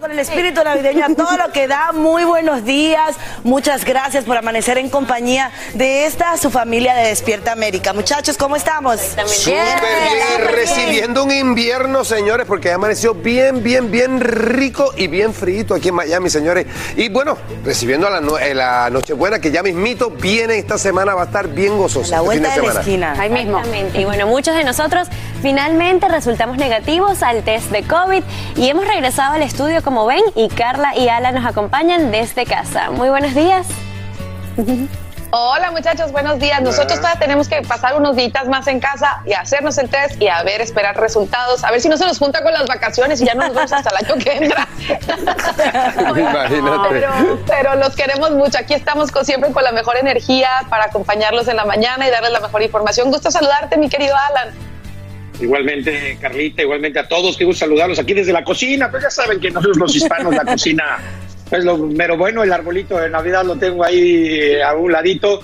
Con el espíritu navideño a todo lo que da, muy buenos días, muchas gracias por amanecer en compañía de esta su familia de Despierta América. Muchachos, ¿cómo estamos? Súper bien, recibiendo un invierno, señores, porque amaneció bien, bien, bien rico y bien frío aquí en Miami, señores. Y bueno, recibiendo a la, no- eh, la Nochebuena, que ya mismito viene esta semana, va a estar bien gozoso. La este vuelta de la semana. esquina. Ahí mismo. Y bueno, muchos de nosotros finalmente resultamos negativos al test de COVID y hemos regresado al estudio como ven y Carla y Ala nos acompañan desde casa. Muy buenos días. Hola muchachos, buenos días. Nosotros todavía tenemos que pasar unos días más en casa y hacernos el test y a ver, esperar resultados, a ver si no se nos junta con las vacaciones y ya no nos vamos hasta el año que entra. Imagínate. Pero, pero los queremos mucho. Aquí estamos con, siempre con la mejor energía para acompañarlos en la mañana y darles la mejor información. Gusto saludarte, mi querido Alan. Igualmente, Carlita, igualmente a todos, que saludarlos aquí desde la cocina, pues ya saben que nosotros los hispanos la cocina es lo mero bueno, el arbolito de Navidad lo tengo ahí eh, a un ladito,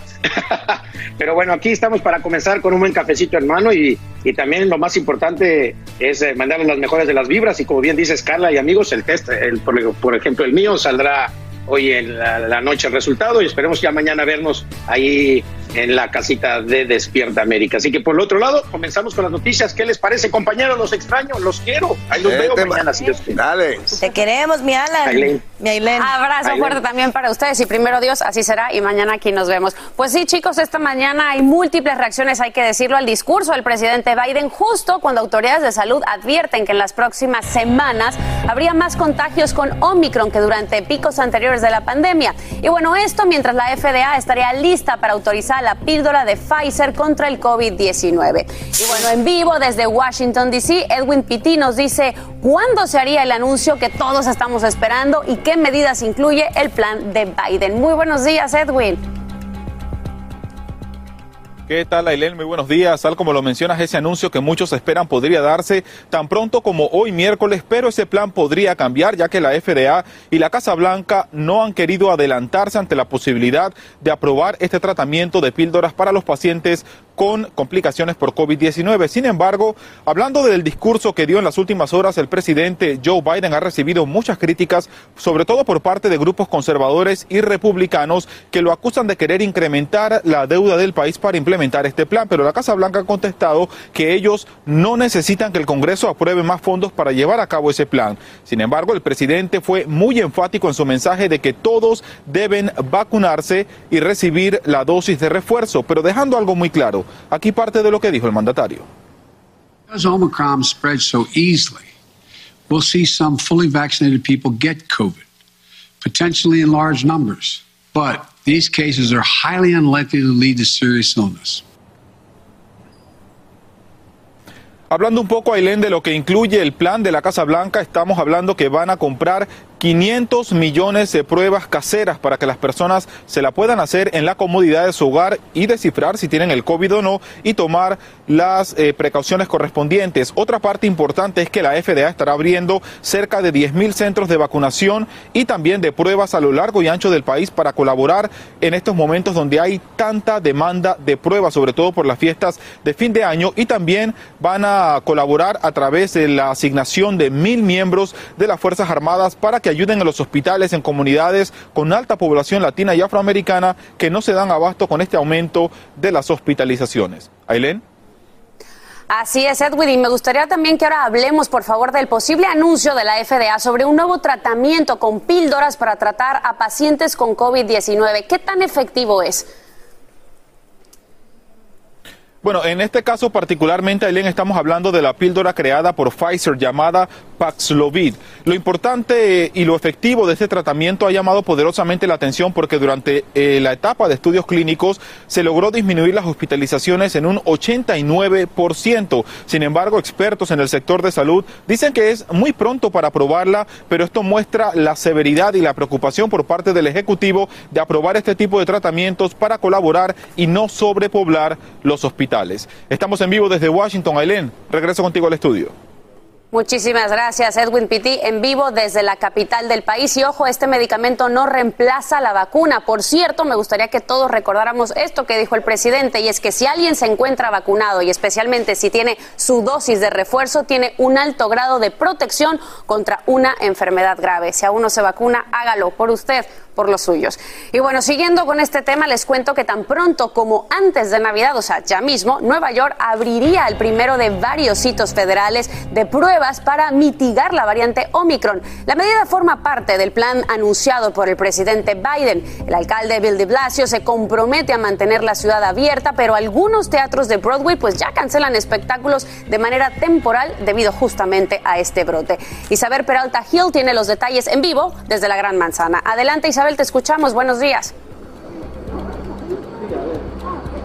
pero bueno, aquí estamos para comenzar con un buen cafecito en mano y, y también lo más importante es eh, mandarles las mejores de las vibras y como bien dices Carla y amigos, el test, el, por ejemplo el mío saldrá hoy en la, la noche el resultado y esperemos ya mañana vernos ahí en la casita de Despierta América. Así que por el otro lado, comenzamos con las noticias. ¿Qué les parece, compañeros? Los extraño, los quiero. Ahí los Vete, veo ma- mañana, si Dios quiere. Dale. Te queremos, mi Alan. Ailén. Mi Ailén. Abrazo Ailén. fuerte también para ustedes y primero Dios, así será y mañana aquí nos vemos. Pues sí, chicos, esta mañana hay múltiples reacciones, hay que decirlo, al discurso del presidente Biden justo cuando autoridades de salud advierten que en las próximas semanas habría más contagios con Omicron que durante picos anteriores de la pandemia. Y bueno, esto mientras la FDA estaría lista para autorizar la píldora de Pfizer contra el COVID-19. Y bueno, en vivo desde Washington, D.C., Edwin Pitti nos dice cuándo se haría el anuncio que todos estamos esperando y qué medidas incluye el plan de Biden. Muy buenos días, Edwin. ¿Qué tal, Ailén? Muy buenos días. Tal como lo mencionas, ese anuncio que muchos esperan podría darse tan pronto como hoy miércoles, pero ese plan podría cambiar ya que la FDA y la Casa Blanca no han querido adelantarse ante la posibilidad de aprobar este tratamiento de píldoras para los pacientes con complicaciones por COVID-19. Sin embargo, hablando del discurso que dio en las últimas horas, el presidente Joe Biden ha recibido muchas críticas, sobre todo por parte de grupos conservadores y republicanos que lo acusan de querer incrementar la deuda del país para implementar este plan. Pero la Casa Blanca ha contestado que ellos no necesitan que el Congreso apruebe más fondos para llevar a cabo ese plan. Sin embargo, el presidente fue muy enfático en su mensaje de que todos deben vacunarse y recibir la dosis de refuerzo, pero dejando algo muy claro. Aquí parte de lo que dijo el mandatario. These cases are highly unlikely to lead to serious illness. Hablando un poco, Ailén, de lo que incluye el plan de la Casa Blanca, estamos hablando que van a comprar 500 millones de pruebas caseras para que las personas se la puedan hacer en la comodidad de su hogar y descifrar si tienen el COVID o no y tomar las eh, precauciones correspondientes. Otra parte importante es que la FDA estará abriendo cerca de 10 mil centros de vacunación y también de pruebas a lo largo y ancho del país para colaborar en estos momentos donde hay tanta demanda de pruebas, sobre todo por las fiestas de fin de año y también van a colaborar a través de la asignación de mil miembros de las Fuerzas Armadas para que ayuden a los hospitales en comunidades con alta población latina y afroamericana que no se dan abasto con este aumento de las hospitalizaciones. Ailén. Así es, Edwin, y me gustaría también que ahora hablemos, por favor, del posible anuncio de la FDA sobre un nuevo tratamiento con píldoras para tratar a pacientes con COVID-19. ¿Qué tan efectivo es? Bueno, en este caso particularmente, Aileen, estamos hablando de la píldora creada por Pfizer llamada Paxlovid. Lo importante y lo efectivo de este tratamiento ha llamado poderosamente la atención porque durante eh, la etapa de estudios clínicos se logró disminuir las hospitalizaciones en un 89%. Sin embargo, expertos en el sector de salud dicen que es muy pronto para aprobarla, pero esto muestra la severidad y la preocupación por parte del Ejecutivo de aprobar este tipo de tratamientos para colaborar y no sobrepoblar los hospitales. Estamos en vivo desde Washington, Ailén. Regreso contigo al estudio. Muchísimas gracias, Edwin Pitti, en vivo desde la capital del país. Y ojo, este medicamento no reemplaza la vacuna. Por cierto, me gustaría que todos recordáramos esto que dijo el presidente, y es que si alguien se encuentra vacunado, y especialmente si tiene su dosis de refuerzo, tiene un alto grado de protección contra una enfermedad grave. Si aún no se vacuna, hágalo por usted por los suyos. Y bueno, siguiendo con este tema, les cuento que tan pronto como antes de Navidad, o sea, ya mismo, Nueva York abriría el primero de varios hitos federales de pruebas para mitigar la variante Omicron. La medida forma parte del plan anunciado por el presidente Biden. El alcalde Bill de Blasio se compromete a mantener la ciudad abierta, pero algunos teatros de Broadway pues ya cancelan espectáculos de manera temporal debido justamente a este brote. Isabel Peralta Hill tiene los detalles en vivo desde la Gran Manzana. Adelante Isabel te escuchamos. Buenos días.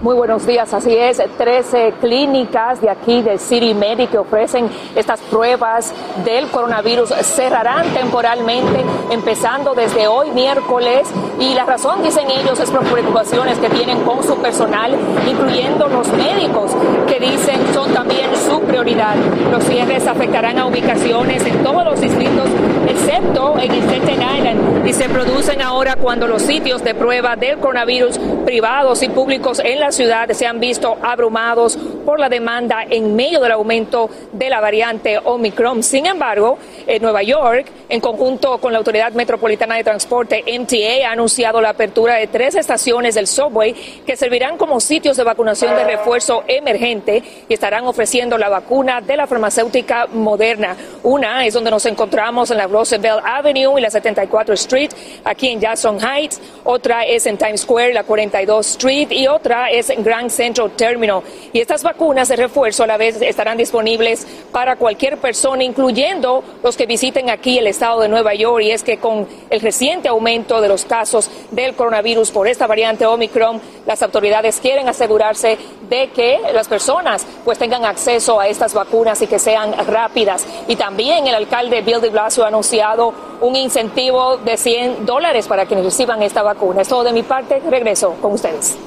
Muy buenos días, así es. 13 clínicas de aquí del City Med que ofrecen estas pruebas del coronavirus cerrarán temporalmente, empezando desde hoy miércoles. Y la razón, dicen ellos, es por preocupaciones que tienen con su personal, incluyendo los médicos, que dicen son también su prioridad. Los cierres afectarán a ubicaciones en todos los distritos, excepto en Staten Island, y se producen ahora cuando los sitios de prueba del coronavirus privados y públicos en la ciudad se han visto abrumados por la demanda en medio del aumento de la variante Omicron. Sin embargo, en Nueva York, en conjunto con la Autoridad Metropolitana de Transporte, MTA, ha anunciado la apertura de tres estaciones del subway que servirán como sitios de vacunación de refuerzo emergente y estarán ofreciendo la vacuna de la farmacéutica moderna. Una es donde nos encontramos en la Roosevelt Avenue y la 74 Street, aquí en Jackson Heights. Otra es en Times Square, la 42 Street. Y otra es en Grand Central Terminal. Y estas vacunas de refuerzo a la vez estarán disponibles para cualquier persona, incluyendo los que visiten aquí el estado de Nueva York. Y es que con el reciente aumento de los casos del coronavirus por esta variante Omicron, las autoridades quieren asegurarse de que las personas pues tengan acceso a estas vacunas y que sean rápidas. Y también el alcalde Bill de Blasio ha anunciado un incentivo de 100 dólares para quienes reciban esta vacuna. Es todo de mi parte. Regreso con ustedes.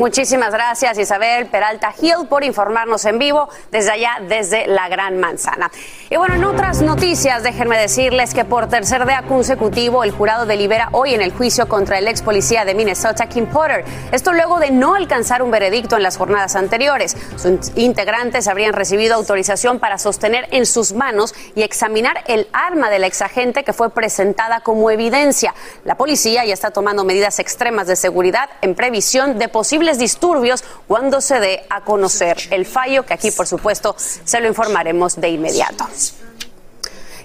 Muchísimas gracias Isabel Peralta Hill por informarnos en vivo desde allá, desde la Gran Manzana. Y bueno, en otras noticias, déjenme decirles que por tercer día consecutivo el jurado delibera hoy en el juicio contra el ex policía de Minnesota, Kim Potter. Esto luego de no alcanzar un veredicto en las jornadas anteriores. Sus integrantes habrían recibido autorización para sostener en sus manos y examinar el arma del ex agente que fue presentada como evidencia. La policía ya está tomando medidas extremas de seguridad en previsión de posibles disturbios cuando se dé a conocer el fallo, que aquí por supuesto se lo informaremos de inmediato.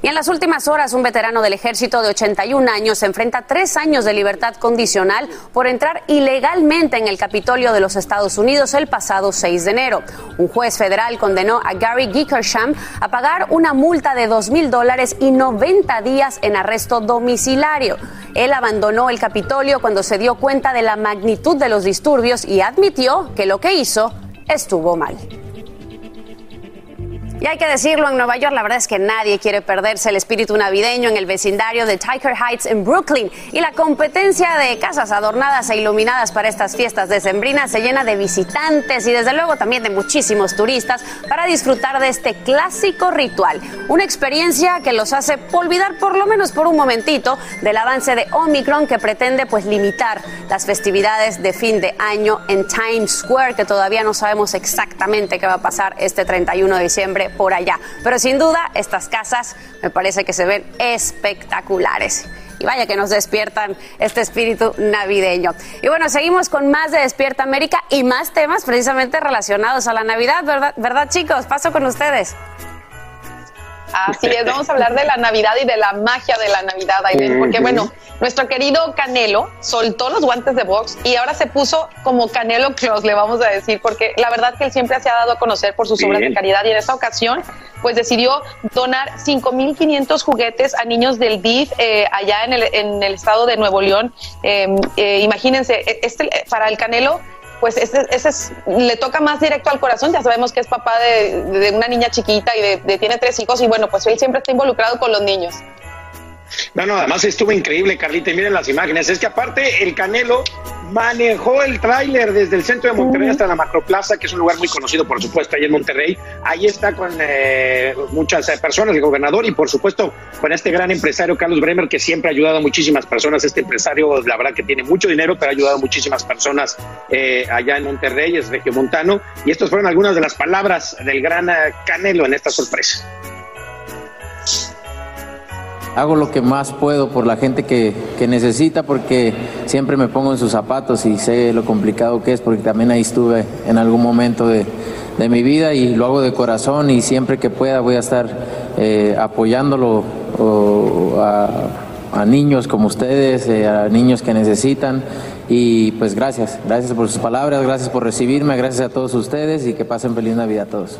Y en las últimas horas, un veterano del ejército de 81 años se enfrenta a tres años de libertad condicional por entrar ilegalmente en el Capitolio de los Estados Unidos el pasado 6 de enero. Un juez federal condenó a Gary Gickersham a pagar una multa de 2 mil dólares y 90 días en arresto domiciliario. Él abandonó el Capitolio cuando se dio cuenta de la magnitud de los disturbios y admitió que lo que hizo estuvo mal. Y hay que decirlo, en Nueva York la verdad es que nadie quiere perderse el espíritu navideño en el vecindario de Tiger Heights en Brooklyn. Y la competencia de casas adornadas e iluminadas para estas fiestas decembrinas se llena de visitantes y desde luego también de muchísimos turistas para disfrutar de este clásico ritual. Una experiencia que los hace olvidar por lo menos por un momentito del avance de Omicron que pretende pues limitar las festividades de fin de año en Times Square, que todavía no sabemos exactamente qué va a pasar este 31 de diciembre por allá. Pero sin duda, estas casas me parece que se ven espectaculares. Y vaya que nos despiertan este espíritu navideño. Y bueno, seguimos con más de Despierta América y más temas precisamente relacionados a la Navidad, ¿verdad, ¿verdad chicos? Paso con ustedes. Así es, vamos a hablar de la Navidad y de la magia de la Navidad, Aiden, porque bueno, nuestro querido Canelo soltó los guantes de box y ahora se puso como Canelo Claus, le vamos a decir, porque la verdad que él siempre se ha dado a conocer por sus obras de caridad y en esta ocasión pues decidió donar 5.500 juguetes a niños del DIF eh, allá en el, en el estado de Nuevo León. Eh, eh, imagínense, este, para el Canelo pues ese, ese le toca más directo al corazón. Ya sabemos que es papá de, una niña chiquita y de, tiene tres hijos y bueno, pues él siempre está involucrado con los niños. No, no, además estuvo increíble, Carlita, y miren las imágenes. Es que aparte el Canelo manejó el tráiler desde el centro de Monterrey hasta la Macroplaza, que es un lugar muy conocido, por supuesto, ahí en Monterrey. Ahí está con eh, muchas eh, personas, el gobernador, y por supuesto con este gran empresario, Carlos Bremer, que siempre ha ayudado a muchísimas personas. Este empresario, la verdad que tiene mucho dinero, pero ha ayudado a muchísimas personas eh, allá en Monterrey, es regiomontano. Y estas fueron algunas de las palabras del gran Canelo en esta sorpresa hago lo que más puedo por la gente que, necesita porque siempre me pongo en sus zapatos y sé lo complicado que es porque también ahí estuve en algún momento de, mi vida y lo hago de corazón y siempre que pueda voy a estar eh, apoyándolo a, niños como ustedes, eh, a niños que necesitan y pues gracias, gracias por sus palabras, gracias por recibirme, gracias a todos ustedes y que pasen feliz Navidad a todos.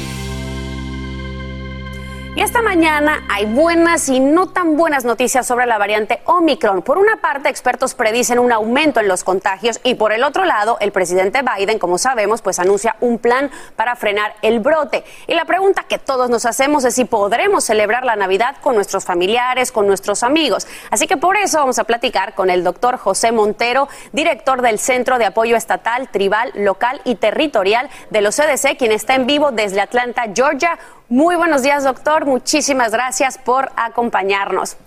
Y esta mañana hay buenas y no tan buenas noticias sobre la variante Omicron. Por una parte, expertos predicen un aumento en los contagios y por el otro lado, el presidente Biden, como sabemos, pues anuncia un plan para frenar el brote. Y la pregunta que todos nos hacemos es si podremos celebrar la Navidad con nuestros familiares, con nuestros amigos. Así que por eso vamos a platicar con el doctor José Montero, director del Centro de Apoyo Estatal, Tribal, Local y Territorial de los CDC, quien está en vivo desde Atlanta, Georgia. Muy buenos días, doctor. Muchísimas gracias por acompañarnos.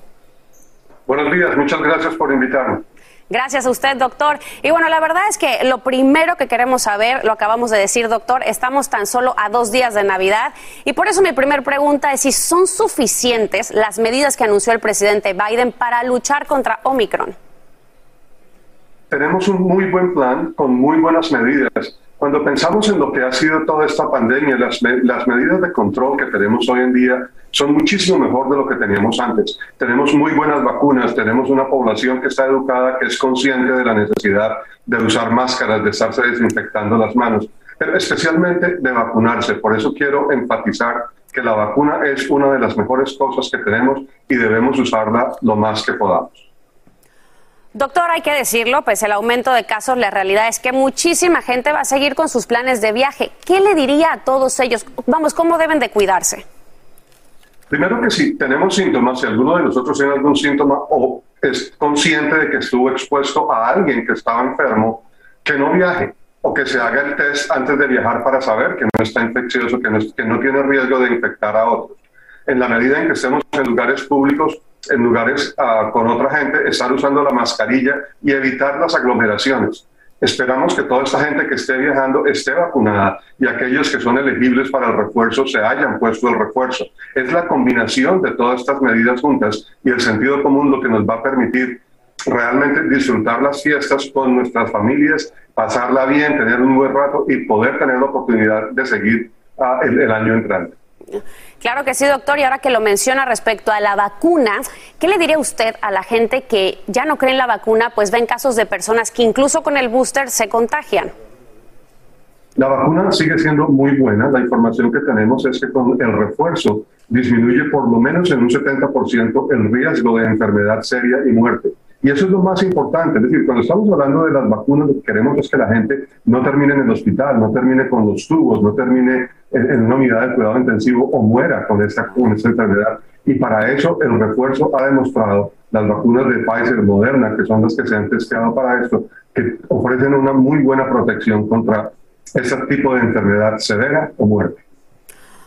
Buenos días, muchas gracias por invitarme. Gracias a usted, doctor. Y bueno, la verdad es que lo primero que queremos saber, lo acabamos de decir, doctor, estamos tan solo a dos días de Navidad y por eso mi primera pregunta es si son suficientes las medidas que anunció el presidente Biden para luchar contra Omicron. tenemos un muy buen plan con muy buenas medidas. Cuando pensamos en lo que ha sido toda esta pandemia, las, las medidas de control que tenemos hoy en día son muchísimo mejor de lo que teníamos antes. Tenemos muy buenas vacunas, tenemos una población que está educada, que es consciente de la necesidad de usar máscaras, de estarse desinfectando las manos, pero especialmente de vacunarse. Por eso quiero enfatizar que la vacuna es una de las mejores cosas que tenemos y debemos usarla lo más que podamos. Doctor, hay que decirlo, pues el aumento de casos, la realidad es que muchísima gente va a seguir con sus planes de viaje. ¿Qué le diría a todos ellos? Vamos, ¿cómo deben de cuidarse? Primero que si tenemos síntomas, si alguno de nosotros tiene algún síntoma o es consciente de que estuvo expuesto a alguien que estaba enfermo, que no viaje o que se haga el test antes de viajar para saber que no está infeccioso, que no, que no tiene riesgo de infectar a otros. En la medida en que estemos en lugares públicos, en lugares uh, con otra gente, estar usando la mascarilla y evitar las aglomeraciones. Esperamos que toda esta gente que esté viajando esté vacunada y aquellos que son elegibles para el refuerzo se hayan puesto el refuerzo. Es la combinación de todas estas medidas juntas y el sentido común lo que nos va a permitir realmente disfrutar las fiestas con nuestras familias, pasarla bien, tener un buen rato y poder tener la oportunidad de seguir el, el año entrante. Claro que sí, doctor. Y ahora que lo menciona respecto a la vacuna, ¿qué le diría usted a la gente que ya no cree en la vacuna, pues ven casos de personas que incluso con el booster se contagian? La vacuna sigue siendo muy buena. La información que tenemos es que con el refuerzo disminuye por lo menos en un 70% el riesgo de enfermedad seria y muerte. Y eso es lo más importante. Es decir, cuando estamos hablando de las vacunas, lo que queremos es que la gente no termine en el hospital, no termine con los tubos, no termine en, una unidad de cuidado intensivo o muera con esta, con esta enfermedad. Y para eso el refuerzo ha demostrado las vacunas de Pfizer, Moderna, que son las que se han testeado para esto, que ofrecen una muy buena protección contra ese tipo de enfermedad severa o muerte.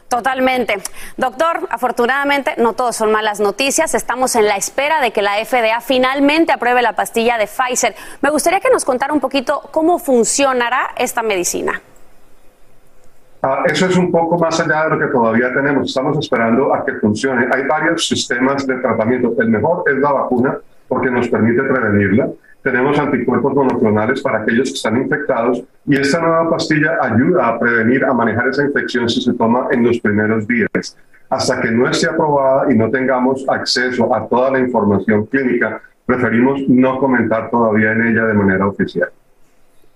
Totalmente. Doctor, afortunadamente no todos son malas noticias. Estamos en la espera de que la FDA finalmente apruebe la pastilla de Pfizer. Me gustaría que nos contara un poquito cómo funcionará esta medicina. Uh, eso es un poco más allá de lo que todavía tenemos. Estamos esperando a que funcione. Hay varios sistemas de tratamiento. El mejor es la vacuna porque nos permite prevenirla tenemos anticuerpos monoclonales para aquellos que están infectados y esta nueva pastilla ayuda a prevenir, a manejar esa infección si se toma en los primeros días. Hasta que no esté aprobada y no tengamos acceso a toda la información clínica, preferimos no comentar todavía en ella de manera oficial.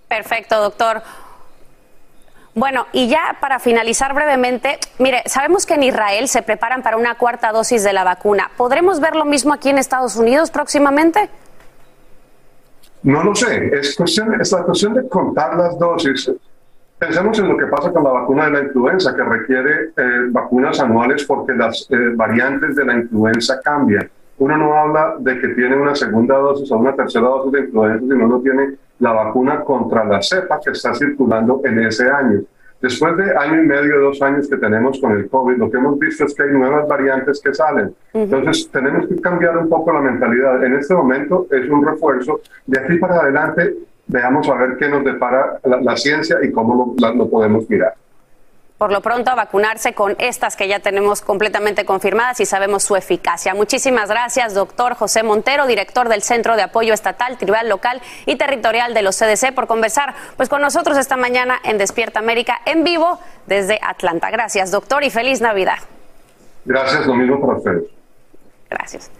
Perfecto, doctor. Bueno, y ya para finalizar brevemente, mire, sabemos que en Israel se preparan para una cuarta dosis de la vacuna. ¿Podremos ver lo mismo aquí en Estados Unidos próximamente? No lo sé, es, cuestión, es la cuestión de contar las dosis. Pensemos en lo que pasa con la vacuna de la influenza, que requiere eh, vacunas anuales porque las eh, variantes de la influenza cambian. Uno no habla de que tiene una segunda dosis o una tercera dosis de influenza, sino no tiene la vacuna contra la cepa que está circulando en ese año. Después de año y medio, dos años que tenemos con el COVID, lo que hemos visto es que hay nuevas variantes que salen. Entonces, tenemos que cambiar un poco la mentalidad. En este momento es un refuerzo. De aquí para adelante, veamos a ver qué nos depara la, la ciencia y cómo lo, la, lo podemos mirar por lo pronto a vacunarse con estas que ya tenemos completamente confirmadas y sabemos su eficacia. Muchísimas gracias, doctor José Montero, director del Centro de Apoyo Estatal, Tribal Local y Territorial de los CDC, por conversar pues, con nosotros esta mañana en Despierta América en vivo desde Atlanta. Gracias, doctor, y feliz Navidad. Gracias, lo mismo para ustedes. Gracias.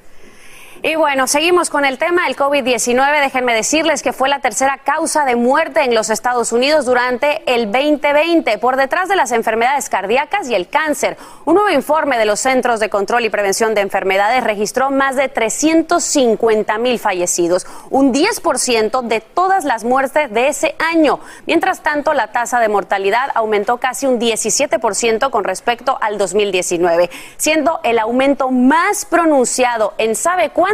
Y bueno, seguimos con el tema del COVID-19. Déjenme decirles que fue la tercera causa de muerte en los Estados Unidos durante el 2020, por detrás de las enfermedades cardíacas y el cáncer. Un nuevo informe de los Centros de Control y Prevención de Enfermedades registró más de 350 mil fallecidos, un 10% de todas las muertes de ese año. Mientras tanto, la tasa de mortalidad aumentó casi un 17% con respecto al 2019, siendo el aumento más pronunciado en ¿sabe cuánto?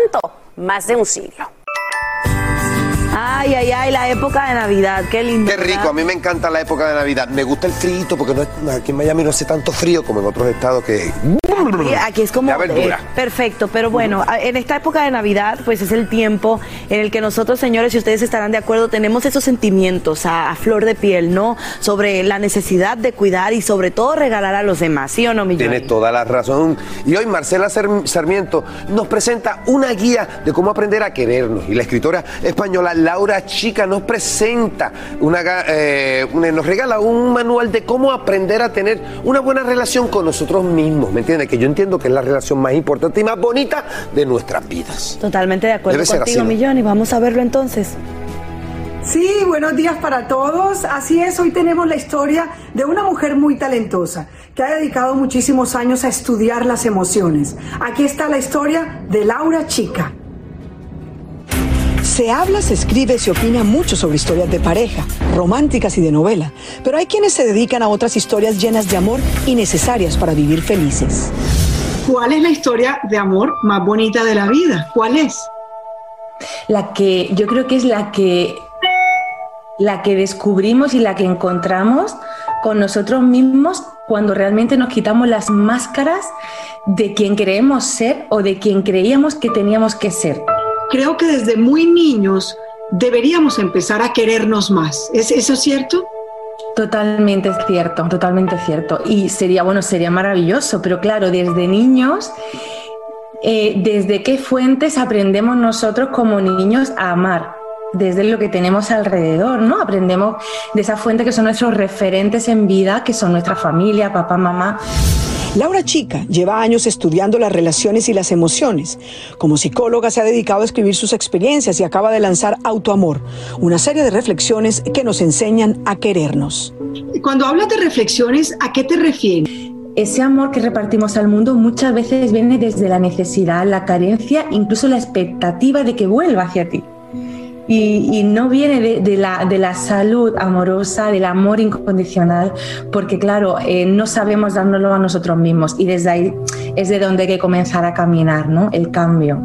Más de un siglo. Ay, ay, ay, la época de Navidad, qué lindo. Qué rico, a mí me encanta la época de Navidad. Me gusta el frío porque no, aquí en Miami no hace tanto frío como en otros estados que Sí, aquí es como La verdura. eh, perfecto, pero bueno, en esta época de Navidad, pues es el tiempo en el que nosotros, señores, y ustedes estarán de acuerdo, tenemos esos sentimientos a, a flor de piel, ¿no? Sobre la necesidad de cuidar y sobre todo regalar a los demás, ¿sí o no, mi Tiene Johnny? toda la razón. Y hoy Marcela Sar- Sarmiento nos presenta una guía de cómo aprender a querernos. Y la escritora española Laura Chica nos presenta, una, eh, nos regala un manual de cómo aprender a tener una buena relación con nosotros mismos. ¿Me entiendes? Que yo entiendo que es la relación más importante y más bonita de nuestras vidas. Totalmente de acuerdo Debe ser contigo, así, ¿no? mi Johnny. Vamos a verlo entonces. Sí, buenos días para todos. Así es, hoy tenemos la historia de una mujer muy talentosa que ha dedicado muchísimos años a estudiar las emociones. Aquí está la historia de Laura Chica. Se habla, se escribe, se opina mucho sobre historias de pareja, románticas y de novela, pero hay quienes se dedican a otras historias llenas de amor y necesarias para vivir felices. ¿Cuál es la historia de amor más bonita de la vida? ¿Cuál es? La que yo creo que es la que la que descubrimos y la que encontramos con nosotros mismos cuando realmente nos quitamos las máscaras de quien creemos ser o de quien creíamos que teníamos que ser. Creo que desde muy niños deberíamos empezar a querernos más. ¿Es eso cierto? Totalmente cierto, totalmente cierto. Y sería, bueno, sería maravilloso, pero claro, desde niños, eh, ¿desde qué fuentes aprendemos nosotros como niños a amar? Desde lo que tenemos alrededor, ¿no? Aprendemos de esa fuente que son nuestros referentes en vida, que son nuestra familia, papá, mamá. Laura Chica lleva años estudiando las relaciones y las emociones. Como psicóloga se ha dedicado a escribir sus experiencias y acaba de lanzar Autoamor, una serie de reflexiones que nos enseñan a querernos. Cuando hablas de reflexiones, ¿a qué te refieres? Ese amor que repartimos al mundo muchas veces viene desde la necesidad, la carencia, incluso la expectativa de que vuelva hacia ti. Y, no viene de, de la, de la salud amorosa, del amor incondicional, porque claro, eh, no sabemos dárnoslo a nosotros mismos y desde ahí es de donde hay que comenzar a caminar, ¿no? El cambio.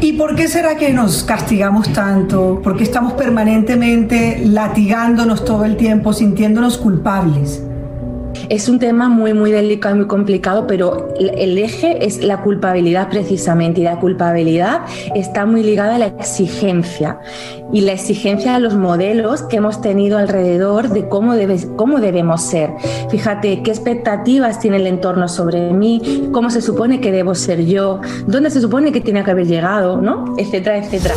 ¿Y por qué será que nos castigamos tanto? ¿Por qué estamos permanentemente latigándonos todo el tiempo, sintiéndonos culpables? Es un tema muy, muy delicado y muy complicado, pero el- eje es la culpabilidad precisamente y la culpabilidad está muy ligada a la exigencia y la exigencia a los modelos que hemos tenido alrededor de cómo, debes, cómo debemos ser. Fíjate qué expectativas tiene el entorno sobre mí, cómo se supone que debo ser yo, dónde se supone que tiene que haber llegado, ¿no? Etcétera, etcétera.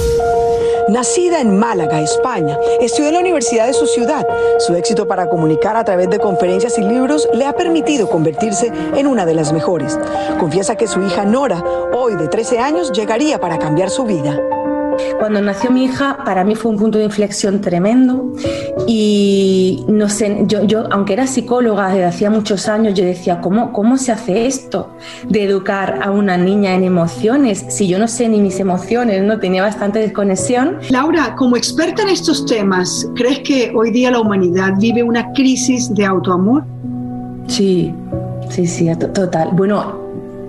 Nacida en Málaga, España, estudió en la universidad de su ciudad. Su éxito para comunicar a través de conferencias y libros le ha permitido convertirse en una de las mejores. Confiesa que su hija Nora, hoy de 13 años, llegaría para cambiar su vida. Cuando nació mi hija, para mí fue un punto de inflexión tremendo y no sé, yo, yo aunque era psicóloga desde hacía muchos años, yo decía, ¿cómo, ¿cómo se hace esto de educar a una niña en emociones? Si yo no sé ni mis emociones, no tenía bastante desconexión. Laura, como experta en estos temas, ¿crees que hoy día la humanidad vive una crisis de autoamor? Sí, sí, sí, to- total. Bueno,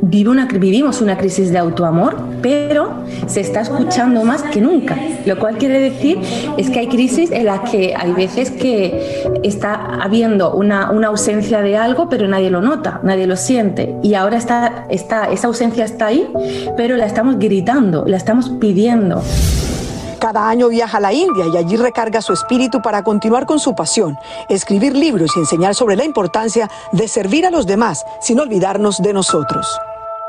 vive una, vivimos una crisis de autoamor, pero se está escuchando más que nunca. Lo cual quiere decir es que hay crisis en las que hay veces que está habiendo una, una ausencia de algo, pero nadie lo nota, nadie lo siente. Y ahora está, está, esa ausencia está ahí, pero la estamos gritando, la estamos pidiendo. Cada año viaja a la India y allí recarga su espíritu para continuar con su pasión, escribir libros y enseñar sobre la importancia de servir a los demás sin olvidarnos de nosotros.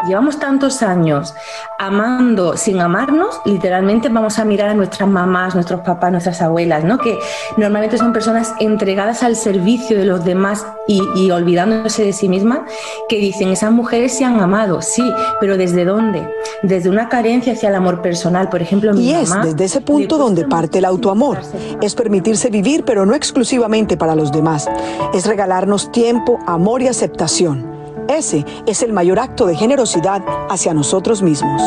Llevamos tantos años amando sin amarnos, literalmente vamos a mirar a nuestras mamás, nuestros papás, nuestras abuelas, ¿no? Que normalmente son personas entregadas al servicio de los demás y, y olvidándose de sí mismas, que dicen, esas mujeres se han amado, sí, pero ¿desde dónde? Desde una carencia hacia el amor personal, por ejemplo, mi Y es mamá. desde ese punto donde parte el autoamor. Es permitirse vivir, pero no exclusivamente para los demás. Es regalarnos tiempo, amor y aceptación. Ese es el mayor acto de generosidad hacia nosotros mismos.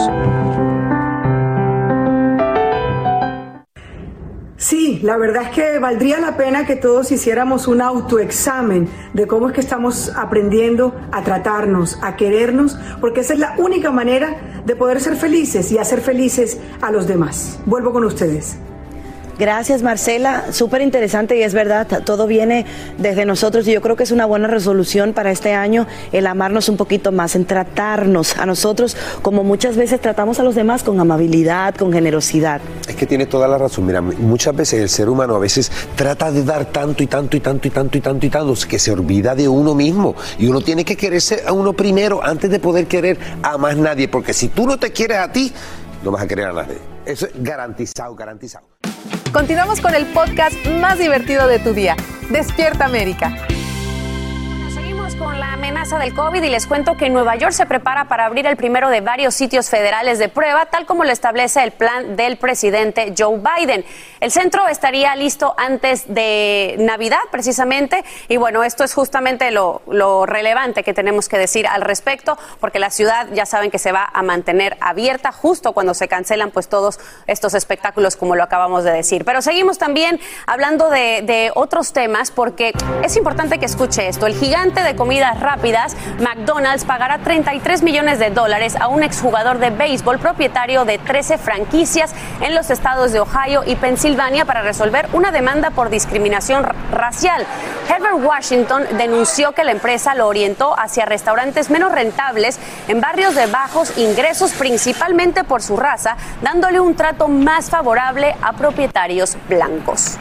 Sí, la verdad es que valdría la pena que todos hiciéramos un autoexamen de cómo es que estamos aprendiendo a tratarnos, a querernos, porque esa es la única manera de poder ser felices y hacer felices a los demás. Vuelvo con ustedes. Gracias, Marcela. Súper interesante y es verdad, todo viene desde nosotros y yo creo que es una buena resolución para este año el amarnos un poquito más, en tratarnos a nosotros como muchas veces tratamos a los demás con amabilidad, con generosidad. Es que tiene toda la razón. Mira, muchas veces el ser humano a veces trata de dar tanto y tanto y tanto y tanto y tanto y tanto que se olvida de uno mismo. Y uno tiene que quererse a uno primero antes de poder querer a más nadie. Porque si tú no te quieres a ti, no vas a querer a nadie. Es garantizado, garantizado. Continuamos con el podcast más divertido de tu día, Despierta América la amenaza del COVID y les cuento que Nueva York se prepara para abrir el primero de varios sitios federales de prueba, tal como lo establece el plan del presidente Joe Biden. El centro estaría listo antes de Navidad, precisamente, y bueno, esto es justamente lo, relevante que tenemos que decir al respecto, porque la ciudad ya saben que se va a mantener abierta justo cuando se cancelan pues todos estos espectáculos, como lo acabamos de decir. Pero seguimos también hablando de, de otros temas, porque es importante que escuche esto. El gigante de rápidas, McDonald's pagará 33 millones de dólares a un exjugador de béisbol propietario de 13 franquicias en los estados de Ohio y Pensilvania para resolver una demanda por discriminación racial. Herbert Washington denunció que la empresa lo orientó hacia restaurantes menos rentables en barrios de bajos ingresos, principalmente por su raza, dándole un trato más favorable a propietarios blancos.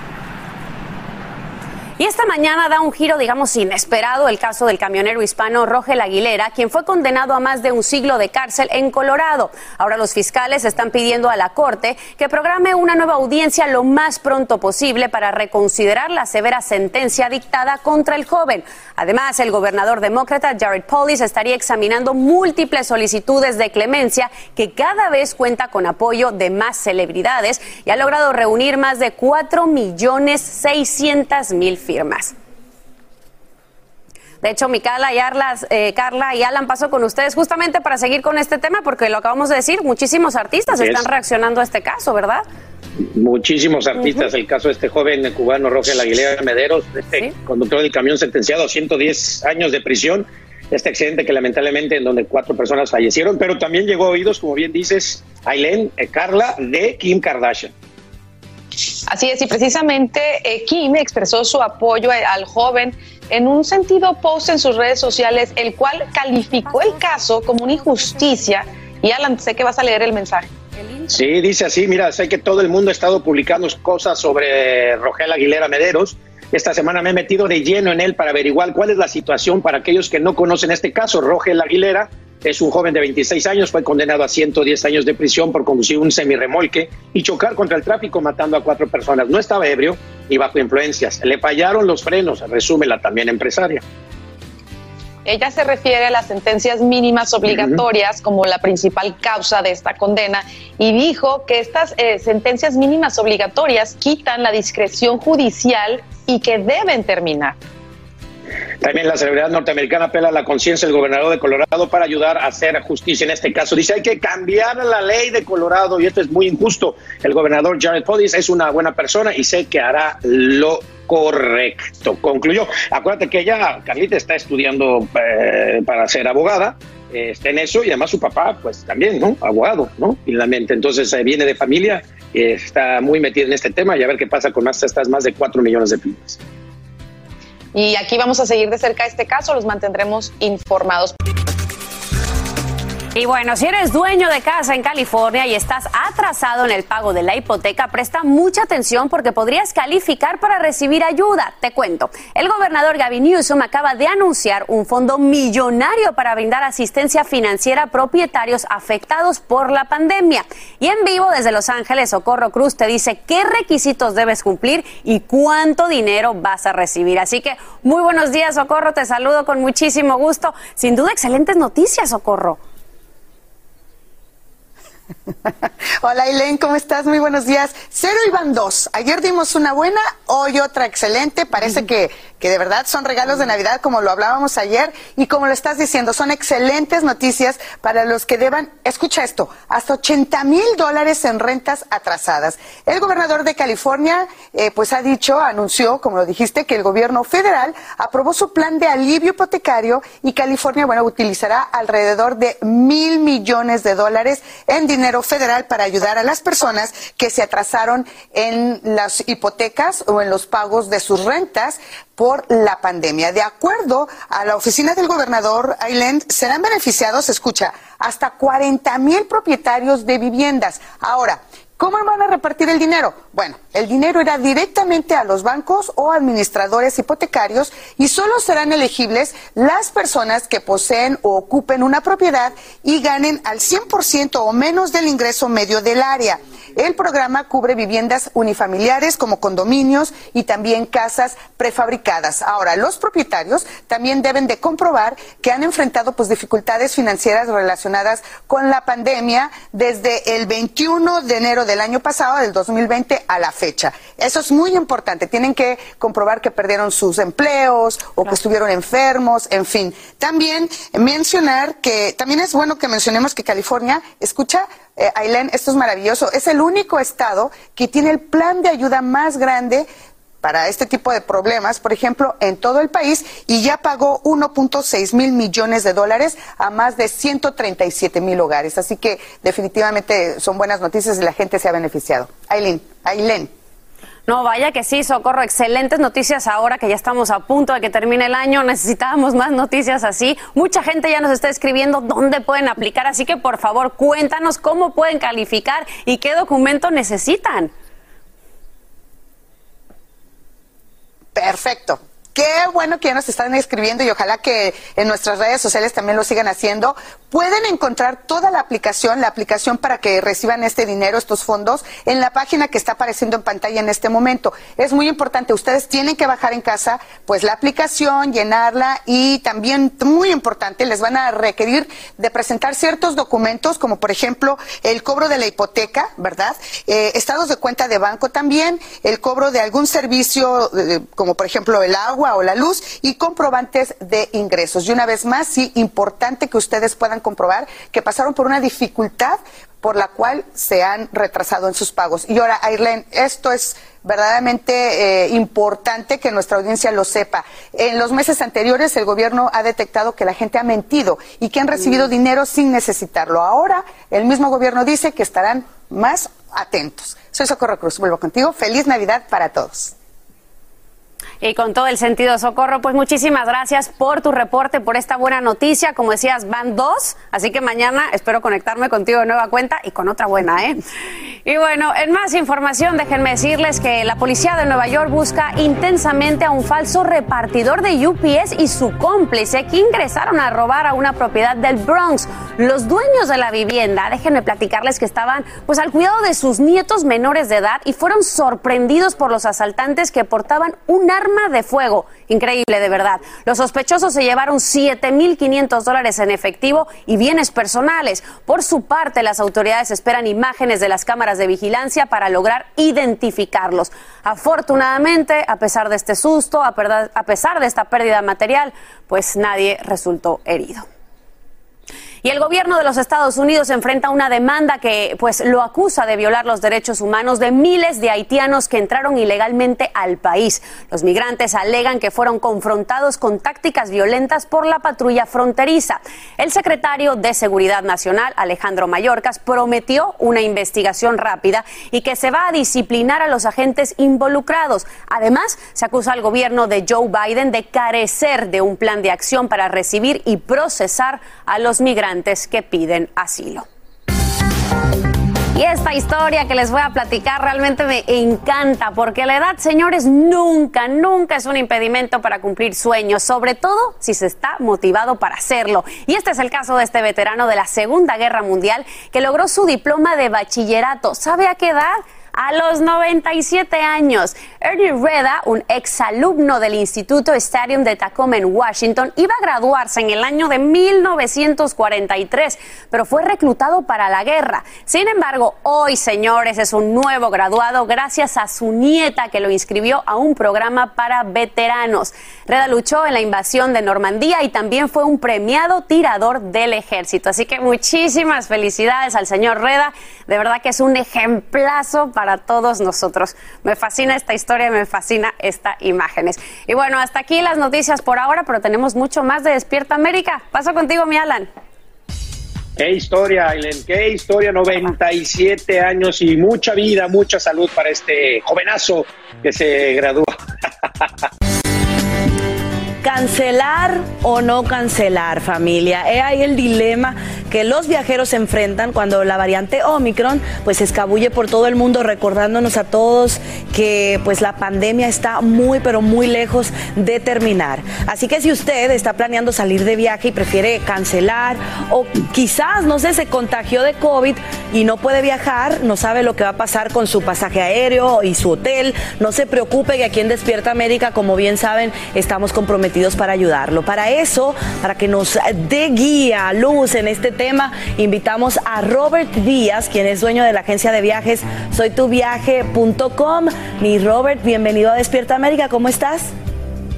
Y esta mañana da un giro, digamos, inesperado el caso del camionero hispano Rogel Aguilera, quien fue condenado a más de un siglo de cárcel en Colorado. Ahora los fiscales están pidiendo a la Corte que programe una nueva audiencia lo más pronto posible para reconsiderar la severa sentencia dictada contra el joven. Además, el gobernador demócrata Jared Polis estaría examinando múltiples solicitudes de clemencia que cada vez cuenta con apoyo de más celebridades y ha logrado reunir más de 4 millones 600 mil firmas. De hecho, mi Carla y, Arlas, eh, Carla y Alan paso con ustedes justamente para seguir con este tema, porque lo acabamos de decir, muchísimos artistas están reaccionando a este caso, ¿verdad? Muchísimos artistas, el caso de este joven cubano Roger Aguilera Mederos, este conductor del camión sentenciado a 110 años de prisión, este accidente que lamentablemente en donde cuatro personas fallecieron, pero también llegó a oídos, como bien dices, Aileen, eh, Carla, de Kim Kardashian. Así es, y precisamente eh, Kim expresó su apoyo al joven en un sentido post en sus redes sociales, el cual calificó el caso como una injusticia. Y Alan, sé que vas a leer el mensaje. Sí, dice así, mira, sé que todo el mundo ha estado publicando cosas sobre Rogel Aguilera Mederos. Esta semana me he metido de lleno en él para averiguar cuál es la situación para aquellos que no conocen este caso. Rogel Aguilera es un joven de 26 años, fue condenado a 110 años de prisión por conducir un semirremolque y chocar contra el tráfico matando a cuatro personas. No estaba ebrio y bajo influencias. Le fallaron los frenos, resume la también empresaria. Ella se refiere a las sentencias mínimas obligatorias como la principal causa de esta condena y dijo que estas eh, sentencias mínimas obligatorias quitan la discreción judicial y que deben terminar. También la celebridad norteamericana apela a la conciencia del gobernador de Colorado para ayudar a hacer justicia en este caso. Dice hay que cambiar la ley de Colorado y esto es muy injusto. El gobernador Jared Podis es una buena persona y sé que hará lo correcto. Concluyó. Acuérdate que ella, Carlita, está estudiando eh, para ser abogada. Eh, está en eso y además su papá, pues también, ¿no? Abogado, ¿no? Finalmente. Entonces eh, viene de familia, está muy metida en este tema y a ver qué pasa con estas más de cuatro millones de firmas. Y aquí vamos a seguir de cerca este caso, los mantendremos informados. Y bueno, si eres dueño de casa en California y estás atrasado en el pago de la hipoteca, presta mucha atención porque podrías calificar para recibir ayuda. Te cuento, el gobernador Gavin Newsom acaba de anunciar un fondo millonario para brindar asistencia financiera a propietarios afectados por la pandemia. Y en vivo desde Los Ángeles, Socorro Cruz te dice qué requisitos debes cumplir y cuánto dinero vas a recibir. Así que muy buenos días, Socorro, te saludo con muchísimo gusto. Sin duda, excelentes noticias, Socorro. Hola Aileen, ¿cómo estás? Muy buenos días. Cero y van dos. Ayer dimos una buena, hoy otra excelente. Parece que, que de verdad son regalos de Navidad como lo hablábamos ayer y como lo estás diciendo, son excelentes noticias para los que deban, escucha esto, hasta 80 mil dólares en rentas atrasadas. El gobernador de California eh, pues ha dicho, anunció, como lo dijiste, que el gobierno federal aprobó su plan de alivio hipotecario y California, bueno, utilizará alrededor de mil millones de dólares en dinero federal para ayudar a las personas que se atrasaron en las hipotecas o en los pagos de sus rentas por la pandemia. De acuerdo a la oficina del gobernador Island, serán beneficiados, escucha, hasta 40 mil propietarios de viviendas. Ahora, ¿Cómo van a repartir el dinero? Bueno, el dinero irá directamente a los bancos o administradores hipotecarios y solo serán elegibles las personas que poseen o ocupen una propiedad y ganen al 100% o menos del ingreso medio del área. El programa cubre viviendas unifamiliares como condominios y también casas prefabricadas. Ahora, los propietarios también deben de comprobar que han enfrentado pues dificultades financieras relacionadas con la pandemia desde el 21 de enero del año pasado, del 2020 a la fecha. Eso es muy importante. Tienen que comprobar que perdieron sus empleos o que estuvieron enfermos, en fin. También mencionar que también es bueno que mencionemos que California, escucha, eh, Ailén, esto es maravilloso, es el único estado que tiene el plan de ayuda más grande para este tipo de problemas, por ejemplo, en todo el país y ya pagó 1.6 mil millones de dólares a más de 137 mil hogares. Así que definitivamente son buenas noticias y la gente se ha beneficiado. Ailén, Ailén. No, vaya que sí, Socorro, excelentes noticias ahora que ya estamos a punto de que termine el año. Necesitábamos más noticias así. Mucha gente ya nos está escribiendo dónde pueden aplicar, así que por favor cuéntanos cómo pueden calificar y qué documento necesitan. Perfecto. Qué bueno que ya nos están escribiendo y ojalá que en nuestras redes sociales también lo sigan haciendo. Pueden encontrar toda la aplicación, la aplicación para que reciban este dinero, estos fondos, en la página que está apareciendo en pantalla en este momento. Es muy importante, ustedes tienen que bajar en casa, pues la aplicación, llenarla y también, muy importante, les van a requerir de presentar ciertos documentos, como por ejemplo el cobro de la hipoteca, ¿verdad? Eh, estados de cuenta de banco también, el cobro de algún servicio, eh, como por ejemplo el agua, o la luz y comprobantes de ingresos. Y una vez más, sí, importante que ustedes puedan comprobar que pasaron por una dificultad por la cual se han retrasado en sus pagos. Y ahora, Airlen, esto es verdaderamente eh, importante que nuestra audiencia lo sepa. En los meses anteriores el gobierno ha detectado que la gente ha mentido y que han recibido mm. dinero sin necesitarlo. Ahora el mismo gobierno dice que estarán más atentos. Soy Socorro Cruz, vuelvo contigo. Feliz Navidad para todos y con todo el sentido socorro. Pues muchísimas gracias por tu reporte, por esta buena noticia. Como decías, van dos, así que mañana espero conectarme contigo de nueva cuenta y con otra buena, ¿eh? Y bueno, en más información, déjenme decirles que la policía de Nueva York busca intensamente a un falso repartidor de UPS y su cómplice que ingresaron a robar a una propiedad del Bronx. Los dueños de la vivienda, déjenme platicarles que estaban pues al cuidado de sus nietos menores de edad y fueron sorprendidos por los asaltantes que portaban un arma de fuego. Increíble, de verdad. Los sospechosos se llevaron 7.500 dólares en efectivo y bienes personales. Por su parte, las autoridades esperan imágenes de las cámaras de vigilancia para lograr identificarlos. Afortunadamente, a pesar de este susto, a pesar de esta pérdida material, pues nadie resultó herido. Y el gobierno de los Estados Unidos enfrenta una demanda que pues lo acusa de violar los derechos humanos de miles de haitianos que entraron ilegalmente al país. Los migrantes alegan que fueron confrontados con tácticas violentas por la patrulla fronteriza. El secretario de Seguridad Nacional, Alejandro Mayorkas, prometió una investigación rápida y que se va a disciplinar a los agentes involucrados. Además, se acusa al gobierno de Joe Biden de carecer de un plan de acción para recibir y procesar a los migrantes que piden asilo. Y esta historia que les voy a platicar realmente me encanta porque la edad, señores, nunca, nunca es un impedimento para cumplir sueños, sobre todo si se está motivado para hacerlo. Y este es el caso de este veterano de la Segunda Guerra Mundial que logró su diploma de bachillerato. ¿Sabe a qué edad? A los 97 años. Ernie Reda, un exalumno del Instituto Stadium de Tacoma en Washington, iba a graduarse en el año de 1943, pero fue reclutado para la guerra. Sin embargo, hoy, señores, es un nuevo graduado gracias a su nieta que lo inscribió a un programa para veteranos. Reda luchó en la invasión de Normandía y también fue un premiado tirador del ejército. Así que muchísimas felicidades al señor Reda. De verdad que es un ejemplazo para para todos nosotros. Me fascina esta historia, me fascina estas imágenes. Y bueno, hasta aquí las noticias por ahora, pero tenemos mucho más de Despierta América. Paso contigo, mi Alan. Qué historia, Aileen, qué historia, 97 años y mucha vida, mucha salud para este jovenazo que se gradúa. ¿Cancelar o no cancelar, familia? He ahí el dilema que los viajeros enfrentan cuando la variante Omicron pues escabulle por todo el mundo recordándonos a todos que pues la pandemia está muy pero muy lejos de terminar. Así que si usted está planeando salir de viaje y prefiere cancelar o quizás no sé se contagió de COVID y no puede viajar, no sabe lo que va a pasar con su pasaje aéreo y su hotel, no se preocupe que aquí en Despierta América, como bien saben, estamos comprometidos para ayudarlo. Para eso, para que nos dé guía, luz en este tema, invitamos a Robert Díaz, quien es dueño de la agencia de viajes soytuviaje.com. Mi Robert, bienvenido a Despierta América, ¿cómo estás?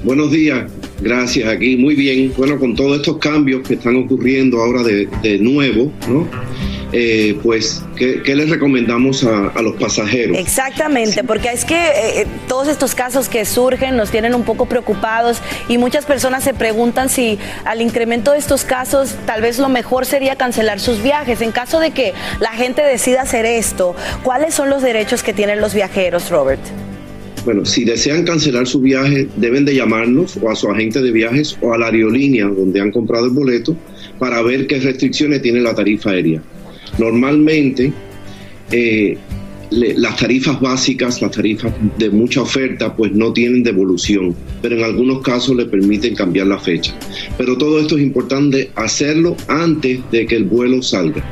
Buenos días, gracias aquí, muy bien. Bueno, con todos estos cambios que están ocurriendo ahora de, de nuevo, ¿no? Eh, pues, ¿qué, les recomendamos a, los pasajeros? Exactamente, porque es que eh, todos estos casos que surgen nos tienen un poco preocupados y muchas personas se preguntan si al incremento de estos casos tal vez lo mejor sería cancelar sus viajes. En caso de que la gente decida hacer esto, ¿cuáles son los derechos que tienen los viajeros, Robert? Bueno, si desean cancelar su viaje, deben de llamarnos o a su agente de viajes o a la aerolínea donde han comprado el boleto para ver qué restricciones tiene la tarifa aérea. Normalmente, eh, las tarifas básicas, las tarifas de mucha oferta, pues no tienen devolución, pero en algunos casos le permiten cambiar la fecha. Pero todo esto es importante hacerlo antes de que el vuelo salga.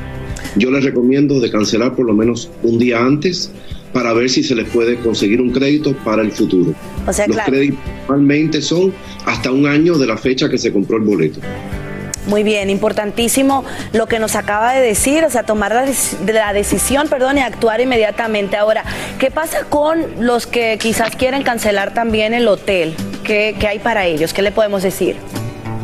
Yo les recomiendo de cancelar por lo menos un día antes para ver si se les puede conseguir un crédito para el futuro. Los créditos normalmente son hasta un año de la fecha que se compró el boleto. Muy bien, importantísimo lo que nos acaba de decir, o sea, tomar la, decisión, perdón, y actuar inmediatamente. Ahora, ¿qué pasa con los que quizás quieren cancelar también el hotel? ¿Qué, hay para ellos? ¿Qué le podemos decir?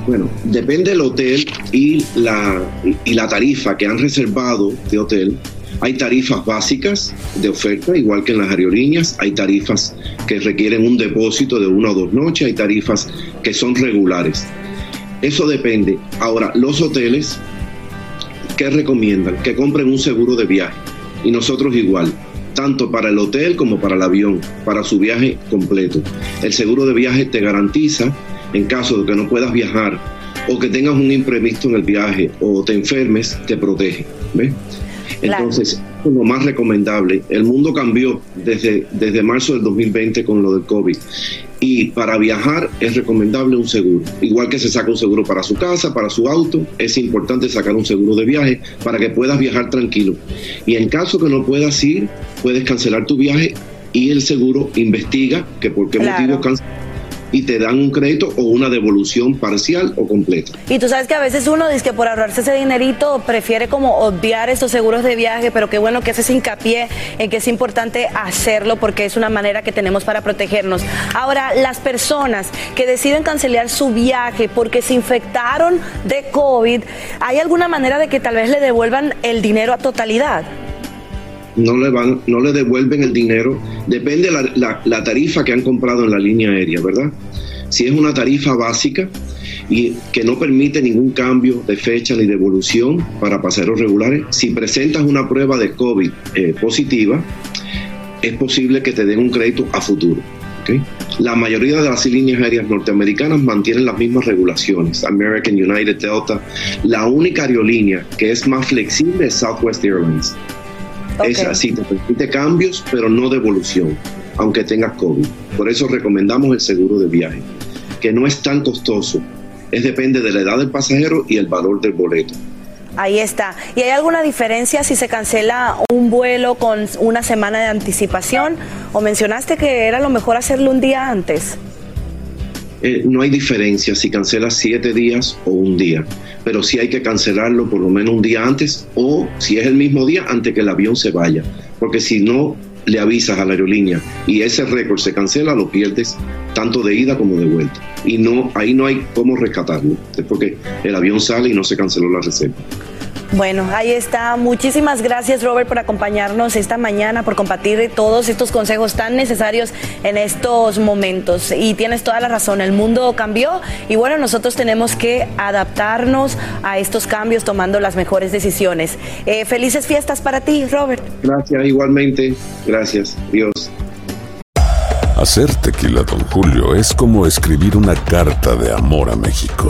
Bueno, depende del hotel y la, y la tarifa que han reservado de hotel. Hay tarifas básicas de oferta, igual que en las aerolíneas. Hay tarifas que requieren un depósito de una o dos noches. Hay tarifas que son regulares. Eso depende. Ahora, los hoteles, ¿qué recomiendan? Que compren un seguro de viaje. Y nosotros igual, tanto para el hotel como para el avión, para su viaje completo. El seguro de viaje te garantiza, en caso de que no puedas viajar o que tengas un imprevisto en el viaje o te enfermes, te protege. ¿ves? Entonces, es lo más recomendable. El mundo cambió desde, desde marzo del 2020 con lo del COVID y para viajar es recomendable un seguro. Igual que se saca un seguro para su casa, para su auto, es importante sacar un seguro de viaje para que puedas viajar tranquilo. Y en caso que no puedas ir, puedes cancelar tu viaje y el seguro investiga que por qué motivo y te dan un crédito o una devolución parcial o completa. Y tú sabes que a veces uno dice que por ahorrarse ese dinerito prefiere como obviar estos seguros de viaje, pero qué bueno que haces hincapié en que es importante hacerlo porque es una manera que tenemos para protegernos. Ahora, las personas que deciden cancelar su viaje porque se infectaron de COVID, ¿hay alguna manera de que tal vez le devuelvan el dinero a totalidad? No le van, no le devuelven el dinero. Depende la, la, tarifa que han comprado en la línea aérea, ¿verdad? Si es una tarifa básica y que no permite ningún cambio de fecha ni devolución para pasajeros regulares, si presentas una prueba de COVID eh, positiva, es posible que te den un crédito a futuro. ¿okay? La mayoría de las líneas aéreas norteamericanas mantienen las mismas regulaciones. American, United, Delta. La única aerolínea que es más flexible es Southwest Airlines. Es así, te permite cambios, pero no devolución, aunque tengas COVID. Por eso recomendamos el seguro de viaje, que no es tan costoso. Es depende de la edad del pasajero y el valor del boleto. Ahí está. ¿Y hay alguna diferencia si se cancela un vuelo con una semana de anticipación? ¿O mencionaste que era lo mejor hacerlo un día antes? Eh, no hay diferencia si cancelas siete días o un día, pero sí hay que cancelarlo por lo menos un día antes o si es el mismo día antes que el avión se vaya, porque si no le avisas a la aerolínea y ese récord se cancela, lo pierdes tanto de ida como de vuelta. Y no, ahí no hay cómo rescatarlo, es porque el avión sale y no se canceló la reserva. Bueno, ahí está. Muchísimas gracias, Robert, por acompañarnos esta mañana, por compartir todos estos consejos tan necesarios en estos momentos. Y tienes toda la razón, el mundo cambió y bueno, nosotros tenemos que adaptarnos a estos cambios tomando las mejores decisiones. Eh, felices fiestas para ti, Robert. Gracias, igualmente. Gracias. Dios. Hacer tequila, Don Julio, es como escribir una carta de amor a México.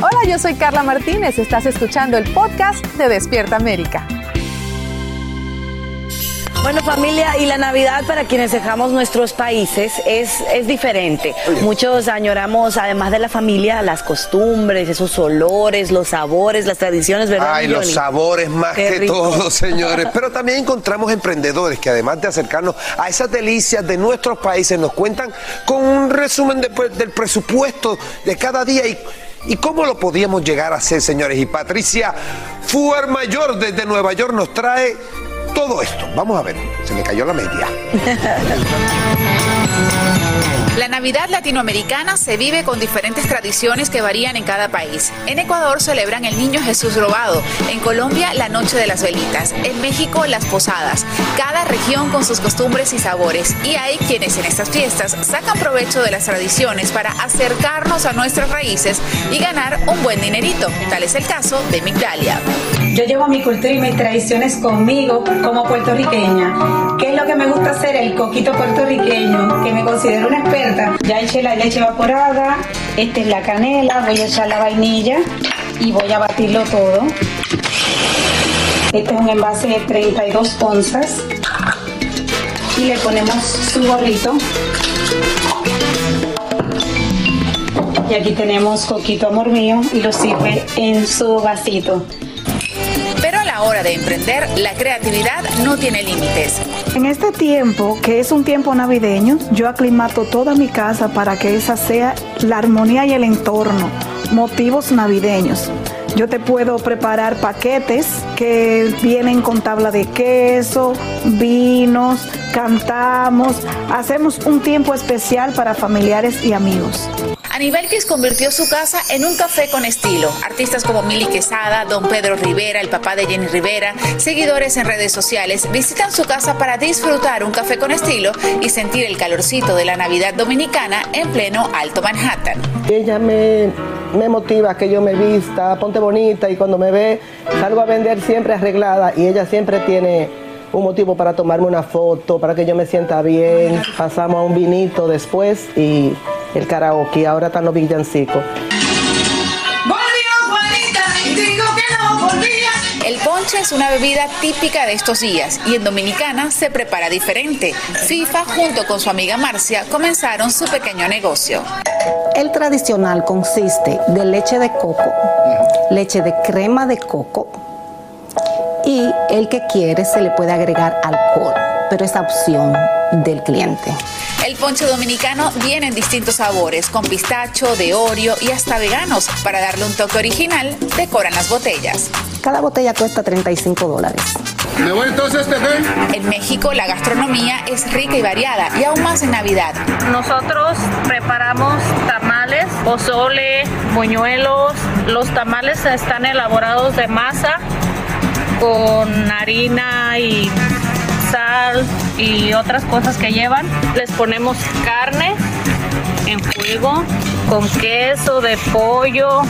Hola, yo soy Carla Martínez. Estás escuchando el podcast de Despierta América. Bueno, familia, y la Navidad para quienes dejamos nuestros países es, es diferente. Muchos añoramos, además de la familia, las costumbres, esos olores, los sabores, las tradiciones, ¿verdad? Ay, los sabores más Qué que rico. todo, señores. Pero también encontramos emprendedores que además de acercarnos a esas delicias de nuestros países, nos cuentan con un resumen de- pues, del presupuesto de cada día y, y cómo lo podíamos llegar a hacer, señores. Y Patricia Fuermayor desde Nueva York nos trae todo esto. Vamos a ver, se me cayó la media. La Navidad latinoamericana se vive con diferentes tradiciones que varían en cada país. En Ecuador celebran el Niño Jesús robado, en Colombia la Noche de las Velitas, en México las posadas, cada región con sus costumbres y sabores. Y hay quienes en estas fiestas sacan provecho de las tradiciones para acercarnos a nuestras raíces y ganar un buen dinerito. Tal es el caso de Migdalia. Yo llevo mi cultura y mis tradiciones conmigo como puertorriqueña. ¿Qué es lo que me gusta hacer? El coquito puertorriqueño, que me considero una experta. Ya eché la leche evaporada, esta es la canela, voy a echar la vainilla y voy a batirlo todo. Este es un envase de 32 onzas y le ponemos su gorrito. Y aquí tenemos coquito amor mío y lo sirve en su vasito. Hora de emprender, la creatividad no tiene límites. En este tiempo, que es un tiempo navideño, yo aclimato toda mi casa para que esa sea la armonía y el entorno, motivos navideños. Yo te puedo preparar paquetes que vienen con tabla de queso, vinos, cantamos, hacemos un tiempo especial para familiares y amigos. Anibelkis convirtió su casa en un café con estilo. Artistas como Mili Quesada, Don Pedro Rivera, el papá de Jenny Rivera, seguidores en redes sociales visitan su casa para disfrutar un café con estilo y sentir el calorcito de la Navidad dominicana en pleno Alto Manhattan. Ella me, me motiva que yo me vista, ponte bonita y cuando me ve salgo a vender siempre arreglada y ella siempre tiene un motivo para tomarme una foto, para que yo me sienta bien. Pasamos a un vinito después y el karaoke, ahora están los villancicos. Ponche es una bebida típica de estos días y en Dominicana se prepara diferente. FIFA junto con su amiga Marcia comenzaron su pequeño negocio. El tradicional consiste de leche de coco, leche de crema de coco y el que quiere se le puede agregar alcohol, pero es a opción del cliente. El ponche dominicano viene en distintos sabores, con pistacho, de Oreo y hasta veganos. Para darle un toque original, decoran las botellas. Cada botella cuesta 35 dólares. ¿Me voy entonces, Pepe? En México la gastronomía es rica y variada y aún más en Navidad. Nosotros preparamos tamales, pozole, buñuelos. Los tamales están elaborados de masa con harina y sal y otras cosas que llevan. Les ponemos carne en fuego con queso de pollo,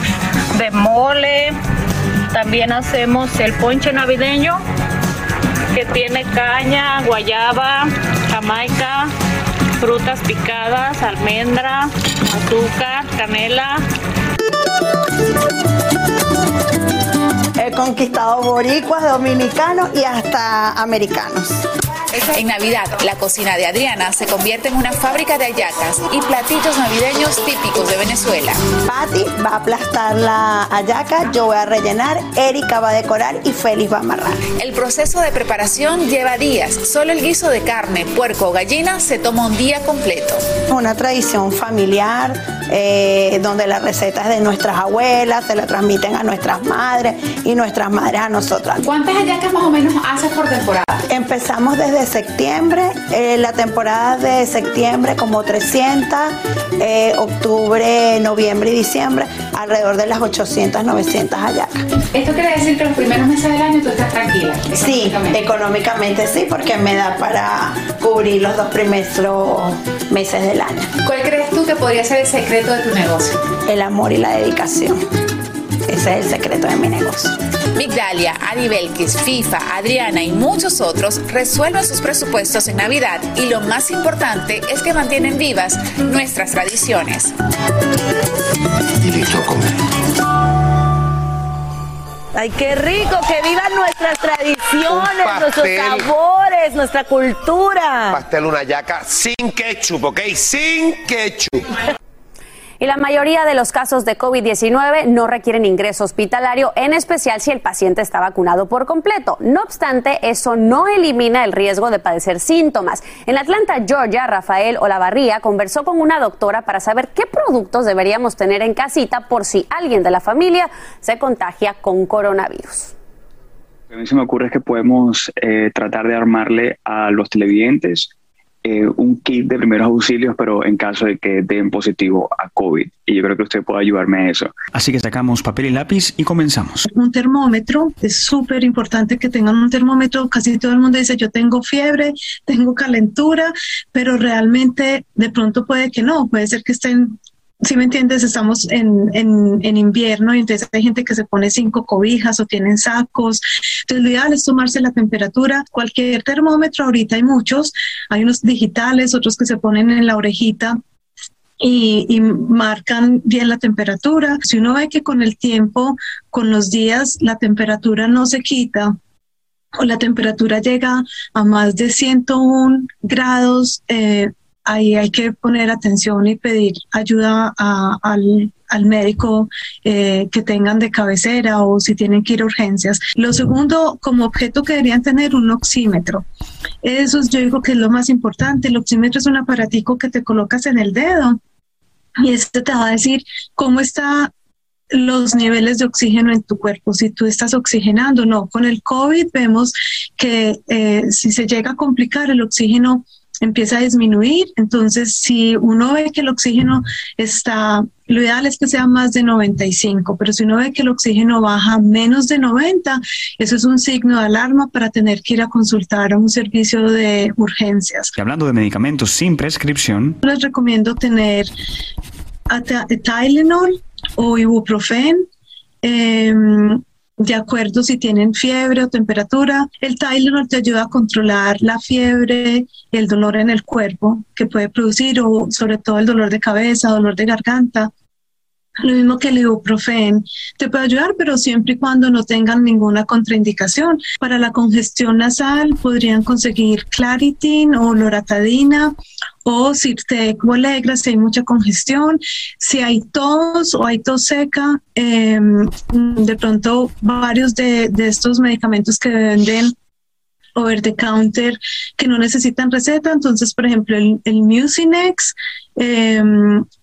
de mole. También hacemos el ponche navideño que tiene caña, guayaba, jamaica, frutas picadas, almendra, azúcar, canela. He conquistado boricuas, dominicanos y hasta americanos. En Navidad, la cocina de Adriana se convierte en una fábrica de hallacas y platillos navideños típicos de Venezuela. Patty va a aplastar la hallaca, yo voy a rellenar, Erika va a decorar y Félix va a amarrar. El proceso de preparación lleva días. Solo el guiso de carne, puerco o gallina se toma un día completo. Una tradición familiar eh, donde las recetas de nuestras abuelas se la transmiten a nuestras madres y nuestras madres a nosotras. ¿Cuántas hallacas más o menos haces por temporada? Empezamos desde septiembre, eh, la temporada de septiembre como 300, eh, octubre, noviembre y diciembre alrededor de las 800, 900 hallacas. ¿Esto quiere decir que los primeros meses del año tú estás tranquila? Sí, económicamente sí, porque me da para cubrir los dos primeros meses del año. ¿Cuál crees tú que podría ser el secreto de tu negocio? El amor y la dedicación. Ese es el secreto de mi negocio. Migdalia, Adi Belkis, FIFA, Adriana y muchos otros resuelven sus presupuestos en Navidad y lo más importante es que mantienen vivas nuestras tradiciones. Y listo a comer. Ay, qué rico, que vivan nuestras tradiciones, nuestros sabores, nuestra cultura. Pastel una yaca sin ketchup, ¿ok? Sin ketchup. Y la mayoría de los casos de COVID-19 no requieren ingreso hospitalario, en especial si el paciente está vacunado por completo. No obstante, eso no elimina el riesgo de padecer síntomas. En Atlanta, Georgia, Rafael Olavarría conversó con una doctora para saber qué productos deberíamos tener en casita por si alguien de la familia se contagia con coronavirus. A mí se me ocurre es que podemos eh, tratar de armarle a los televidentes eh, un kit de primeros auxilios, pero en caso de que den positivo a COVID. Y yo creo que usted puede ayudarme a eso. Así que sacamos papel y lápiz y comenzamos. un termómetro. Es súper importante que tengan un termómetro. Casi todo el mundo dice yo tengo fiebre, tengo calentura, pero realmente de pronto puede que no. Puede ser que estén, si me entiendes, estamos en, en, en invierno y entonces hay gente que se pone cinco cobijas o tienen sacos. Entonces lo ideal es tomarse la temperatura. Cualquier termómetro, ahorita hay muchos. Hay unos digitales, otros que se ponen en la orejita y, y marcan bien la temperatura. Si uno ve que con el tiempo, con los días, la temperatura no se quita o la temperatura llega a más de 101 grados, eh, ahí hay que poner atención y pedir ayuda al, al médico eh, que tengan de cabecera o si tienen que ir a urgencias. Lo segundo, como objeto que deberían tener un oxímetro. Eso es, yo digo que es lo más importante. El oxímetro es un aparatico que te colocas en el dedo y este te va a decir cómo está los niveles de oxígeno en tu cuerpo, si tú estás oxigenando no. Con el COVID vemos que eh, si se llega a complicar, el oxígeno empieza a disminuir. Entonces, si uno ve que el oxígeno está, lo ideal es que sea más de 95, pero si uno ve que el oxígeno baja menos de 90, eso es un signo de alarma para tener que ir a consultar a un servicio de urgencias. Y hablando de medicamentos sin prescripción, Les recomiendo tener Tylenol o ibuprofen. em, de acuerdo si tienen fiebre o temperatura. El Tylenol te ayuda a controlar la fiebre el dolor en el cuerpo que puede producir, o sobre todo el dolor de cabeza, dolor de garganta. Lo mismo que el ibuprofen te puede ayudar, pero siempre y cuando no tengan ninguna contraindicación. Para la congestión nasal podrían conseguir Claritin o Loratadina o Sirtec o Alegra si hay mucha congestión. Si hay tos o hay tos seca, eh, de pronto varios de, de estos medicamentos que venden over the counter que no necesitan receta. Entonces, por ejemplo, el, el Mucinex eh,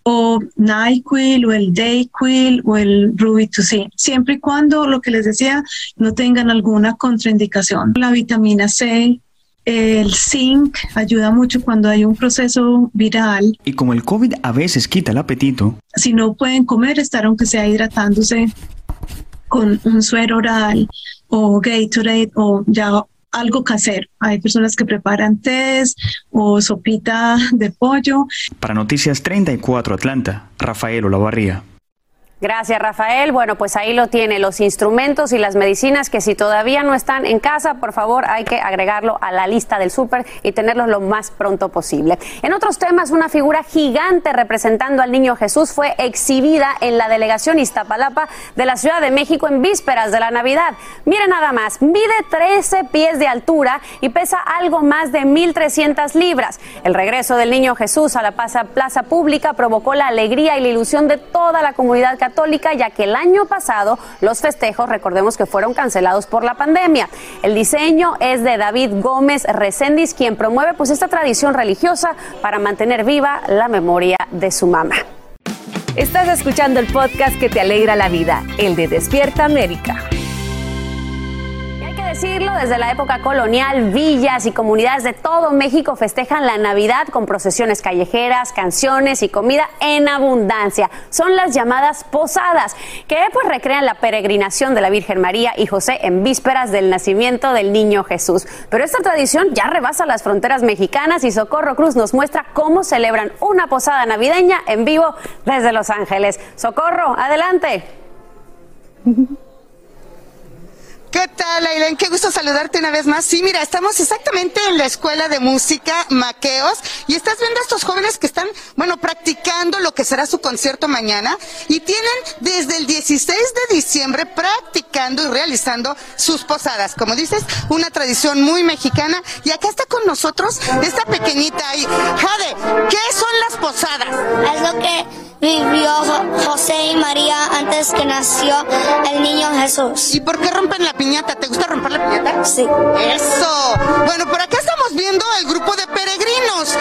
o NyQuil o el Dayquil o el 2C, siempre y cuando lo que les decía no tengan alguna contraindicación. La vitamina C, el zinc ayuda mucho cuando hay un proceso viral. Y como el COVID a veces quita el apetito, Si no pueden comer, estar aunque sea hidratándose con un suero oral o Gatorade o ya algo casero. Hay personas que preparan test o sopita de pollo. para Noticias 34 Atlanta, Rafael Olavarría. Gracias, Rafael. Bueno, pues ahí lo tiene, los instrumentos y las medicinas que si todavía no están en casa, por favor, hay que agregarlo a la lista del súper y tenerlos lo más pronto posible. En otros temas, una figura gigante representando al niño Jesús fue exhibida en la delegación Iztapalapa de la Ciudad de México en vísperas de la Navidad. Mire nada más, mide 13 pies de altura y pesa algo más de 1.300 libras. El regreso del niño Jesús a la plaza, plaza pública provocó la alegría y la ilusión de toda la comunidad católica, ya que el año pasado los festejos, recordemos que fueron cancelados por la pandemia. El diseño es de David Gómez Recendis, quien promueve pues esta tradición religiosa para mantener viva la memoria de su mamá. Estás escuchando el podcast que te alegra la vida, el de Despierta América. Decirlo, desde la época colonial, villas y comunidades de todo México festejan la Navidad con procesiones callejeras, canciones y comida en abundancia. Son las llamadas posadas, que pues recrean la peregrinación de la Virgen María y José en vísperas del nacimiento del niño Jesús. Pero esta tradición ya rebasa las fronteras mexicanas y Socorro Cruz nos muestra cómo celebran una posada navideña en vivo desde Los Ángeles. Socorro, adelante. ¿Qué tal, Aileen? Qué gusto saludarte una vez más. Sí, mira, estamos exactamente en la Escuela de Música Maqueos y estás viendo a estos jóvenes que están, bueno, practicando lo que será su concierto mañana y tienen desde el 16 de diciembre practicando y realizando sus posadas. Como dices, una tradición muy mexicana y acá está con nosotros esta pequeñita ahí. Jade, ¿qué son las posadas? Lo que vivió Jo- José y María antes que nació el niño Jesús. ¿Y por qué rompen la piñata? ¿Te gusta romper la piñata? Sí. Eso. Bueno, por acá estamos viendo el grupo de peregrinos.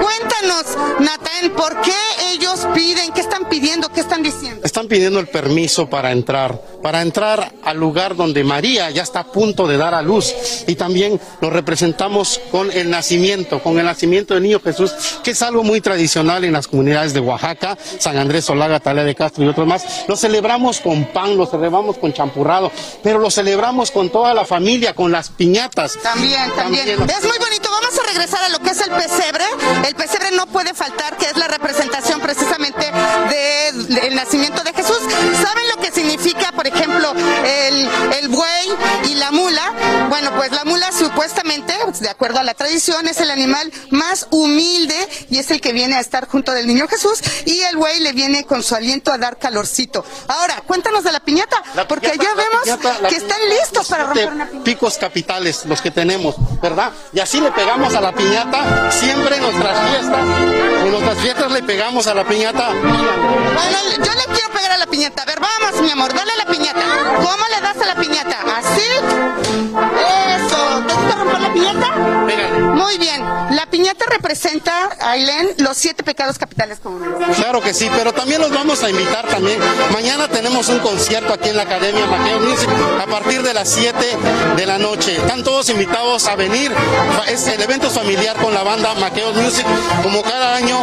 Cuéntanos, Natán, ¿por qué ellos piden? ¿Qué están pidiendo? ¿Qué están diciendo? Están pidiendo el permiso para entrar, para entrar al lugar donde María ya está a punto de dar a luz. Y también lo representamos con el nacimiento, con el nacimiento del niño Jesús, que es algo muy tradicional en las comunidades de Oaxaca, San Andrés Solaga, Talea de Castro y otros más. Lo celebramos con pan, lo celebramos con champurrado, pero lo celebramos con toda la familia, con las piñatas. También, también. Es muy bonito. Vamos a regresar a lo que es el pesebre. El pesebre no puede faltar, que es la representación precisamente de- del nacimiento de Jesús. ¿Saben lo que significa, por ejemplo, el, el buey y la mula? Bueno, pues la mula supuestamente, de acuerdo a la tradición, es el animal más humilde y es el que viene a estar junto del niño Jesús y el buey le viene con su aliento a dar calorcito. Ahora, cuéntanos de la piñata, porque ya vemos piñata, la que están piñata, listos para romper una piñata. picos capitales, los que tenemos, ¿verdad? Y así le pegamos a la piñata, siempre en nuestras fiestas, en nuestras fiestas le pegamos a la piñata. Bueno, yo le quiero pegar a la piñata. A ver, vamos, mi amor, dale a la piñata. ¿Cómo le das a la piñata? ¿Así? Eso. ¿Te gusta romper la piñata? Muy bien. La piñata representa, Ailén, los siete pecados capitales comunes. Claro que sí, pero también los vamos a invitar también. Mañana tenemos un concierto aquí en la Academia Maqueo Music a partir de las 7 de la noche. Están todos invitados a venir. Es el evento familiar con la banda Maqueos Music. Como cada año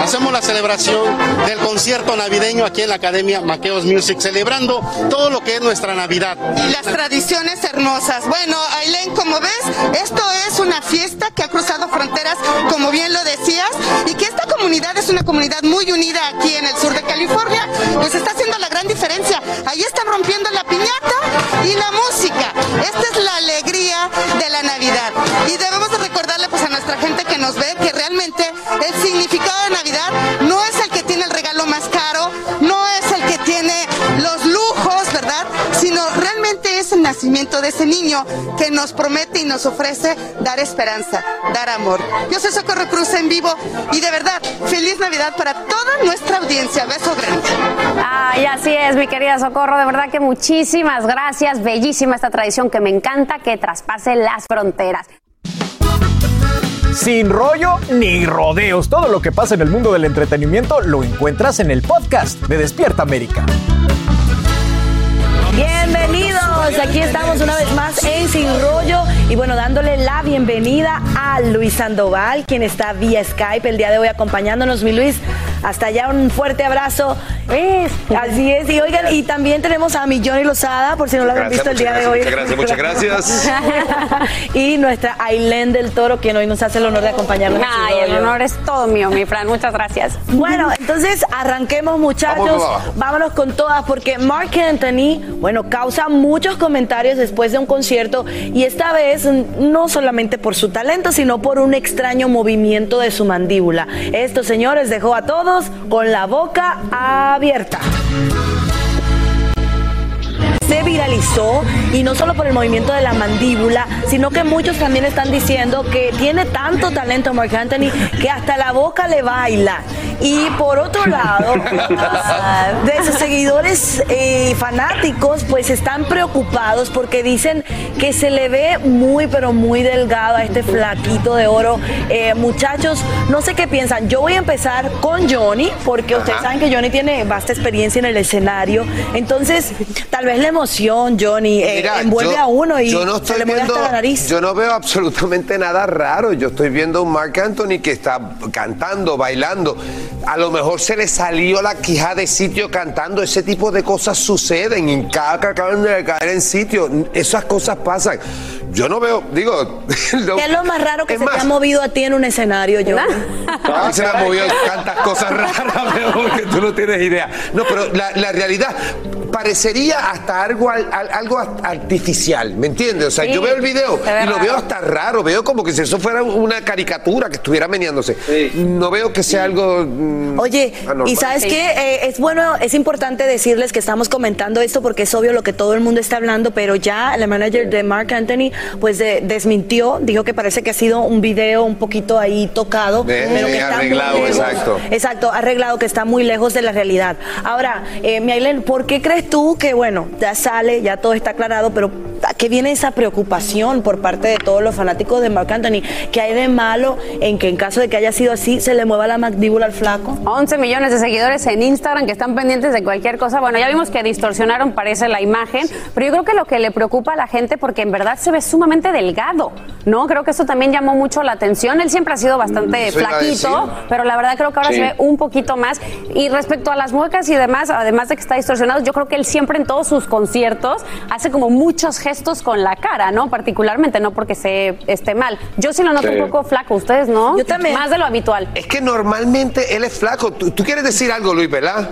hacemos la celebración del concierto navideño aquí en la Academia Maqueos Music, celebrando todo lo que es nuestra Navidad. Y las tradiciones hermosas. Bueno, Ailén, como ves, esto es una fiesta que ha cruzado fronteras, como bien lo decías, y que esta comunidad es una comunidad muy unida aquí en el sur de California. Pues está haciendo la gran diferencia. Ahí están rompiendo la piñata y la música. Esta es la alegría de la Navidad. Y debemos de recordarle pues a nuestra gente que nos ve que realmente el significado de Navidad no es el que tiene el regalo más caro, no es el que tiene. Sino realmente es el nacimiento de ese niño que nos promete y nos ofrece dar esperanza, dar amor. Yo soy Socorro Cruz en vivo y de verdad, feliz Navidad para toda nuestra audiencia. Beso grande. Ay, así es, mi querida Socorro. De verdad que muchísimas gracias. Bellísima esta tradición que me encanta que traspase las fronteras. Sin rollo ni rodeos. Todo lo que pasa en el mundo del entretenimiento lo encuentras en el podcast de Despierta América. Aquí estamos una vez más en Sin Rollo y bueno, dándole la bienvenida a Luis Sandoval, quien está vía Skype el día de hoy acompañándonos. Mi Luis, hasta allá un fuerte abrazo. Es, así es, y oigan, y también tenemos a mi Johnny Lozada, por si no lo habían visto el día de hoy. Muchas gracias, muchas gracias. y nuestra Ailén del Toro, quien hoy nos hace el honor de acompañarnos. Ay, el honor es todo mío, mi Fran. Muchas gracias. Bueno, entonces arranquemos muchachos, Vamos, vamos. vámonos con todas porque Mark Anthony, bueno, causa muchos comentarios después de un concierto y esta vez no solamente por su talento, sino por un extraño movimiento de su mandíbula. Esto, señores, dejó a todos con la boca abierta viralizó y no solo por el movimiento de la mandíbula, sino que muchos también están diciendo que tiene tanto talento Mark Anthony que hasta la boca le baila. Y por otro lado, de sus seguidores y fanáticos, pues están preocupados porque dicen que se le ve muy, pero muy delgado a este flaquito de oro. Eh, muchachos, no sé qué piensan. Yo voy a empezar con Johnny, porque ustedes saben que Johnny tiene vasta experiencia en el escenario. Entonces, tal vez la emoción, Johnny, eh, Mira, envuelve yo- a uno y yo no se le mueve viendo- hasta la nariz. Yo no veo absolutamente nada raro. Yo estoy viendo a un Mark Anthony que está cantando, bailando. A lo mejor se le salió la quijada de sitio cantando. Ese tipo de cosas suceden. En cada que acaban de caer en sitio. Esas cosas pasan. Yo no veo, digo. ¿Qué es lo más raro que Es se te más- ha movido a ti en un escenario, Johnny? A mí se me han movido tantas cosas raras, veo que tú no tienes idea. No, pero la, la realidad parecería hasta algo, al- al- algo artificial, ¿me entiendes? O sea, Sí, yo veo el video y lo veo hasta raro, veo como que si eso fuera una caricatura que estuviera meneándose. No veo que sea algo... mm, Oye, anormal. y sabes qué, Eh, es bueno, es importante decirles que estamos comentando esto porque es obvio lo que todo el mundo está hablando, pero ya la manager de Mark Anthony pues de- desmintió, dijo que parece que ha sido un video un poquito ahí tocado, pero que está arreglado, muy lejos, exacto. exacto, arreglado que está muy lejos de la realidad. Ahora, eh, Miailen, ¿por qué crees tú que bueno ya ya todo está aclarado, pero a qué viene esa preocupación por parte de todos los fanáticos de Mark Anthony? ¿Qué hay de malo en que en caso de que haya sido así se le mueva la mandíbula al flaco? 11 millones de seguidores en Instagram que están pendientes de cualquier cosa. Bueno, ya vimos que distorsionaron, parece, la imagen, pero yo creo que lo que le preocupa a la gente, porque en verdad se ve sumamente delgado, ¿no? Creo que eso también llamó mucho la atención. Él siempre ha sido bastante a flaquito, pero la verdad creo que ahora Sí. se ve un poquito más. Y respecto a las muecas y demás, además de que está distorsionado, yo creo que él siempre en todos sus conciertos hace como muchos gestos con la cara, ¿no? Particularmente, no porque se esté mal. Yo sí lo noto Sí. un poco flaco, ¿ustedes no? Yo también. Más de lo habitual. Es que normalmente él es flaco. ¿Tú, tú quieres decir algo, Luis, verdad?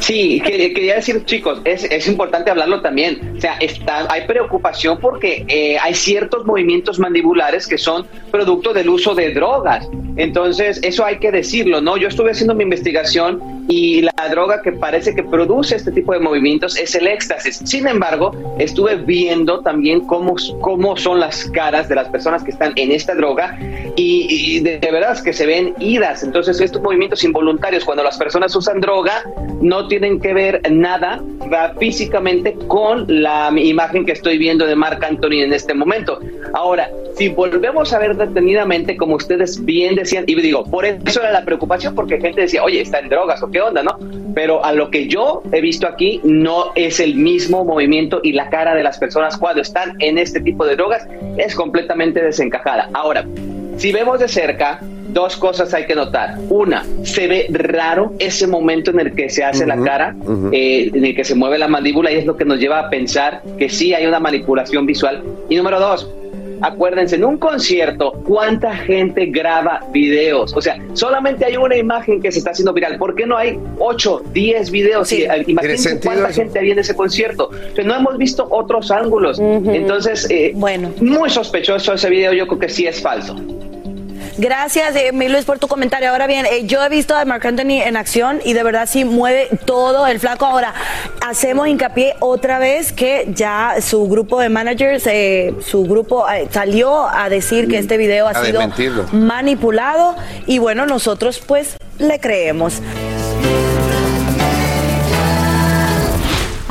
Sí, que- quería decir, chicos, es, es importante hablarlo también. O sea, está, hay preocupación porque eh, hay ciertos movimientos mandibulares que son producto del uso de drogas. Entonces, eso hay que decirlo, ¿no? Yo estuve haciendo mi investigación y la droga que parece que produce este tipo de movimientos es el éxtasis. Sin embargo, estuve viendo también cómo, cómo son las caras de las personas que están en esta droga y, y de, de verdad es que se ven idas. Entonces, estos movimientos involuntarios, cuando las personas usan droga, no tienen que ver nada físicamente con la imagen que estoy viendo de Marc Anthony en este momento. Ahora, si volvemos a ver detenidamente, como ustedes bien decían, y digo, por eso era la preocupación, porque gente decía, oye, está en drogas o qué onda, ¿no? Pero a lo que yo he visto aquí, no es el mismo movimiento y la cara de las personas cuando están en este tipo de drogas es completamente desencajada. Ahora, si vemos de cerca, dos cosas hay que notar. Una, se ve raro ese momento en el que se hace la cara, eh, en el que se mueve la mandíbula y es lo que nos lleva a pensar que sí hay una manipulación visual. Y número dos, acuérdense, en un concierto, ¿cuánta gente graba videos? O sea, solamente hay una imagen que se está haciendo viral. ¿Por qué no hay 8, 10 videos? Eh, imagínense cuánta eso. gente había en ese concierto. Entonces, no hemos visto otros ángulos. Entonces, eh, bueno. muy sospechoso ese video, yo creo que sí es falso. Gracias, eh, mi Luis, por tu comentario. Ahora bien, eh, yo he visto a Marc Anthony en acción y de verdad sí mueve todo el flaco. Ahora, hacemos hincapié otra vez que ya su grupo de managers, eh, su grupo eh, salió a decir que este video ha A sido desmentirlo. manipulado y bueno, nosotros pues le creemos.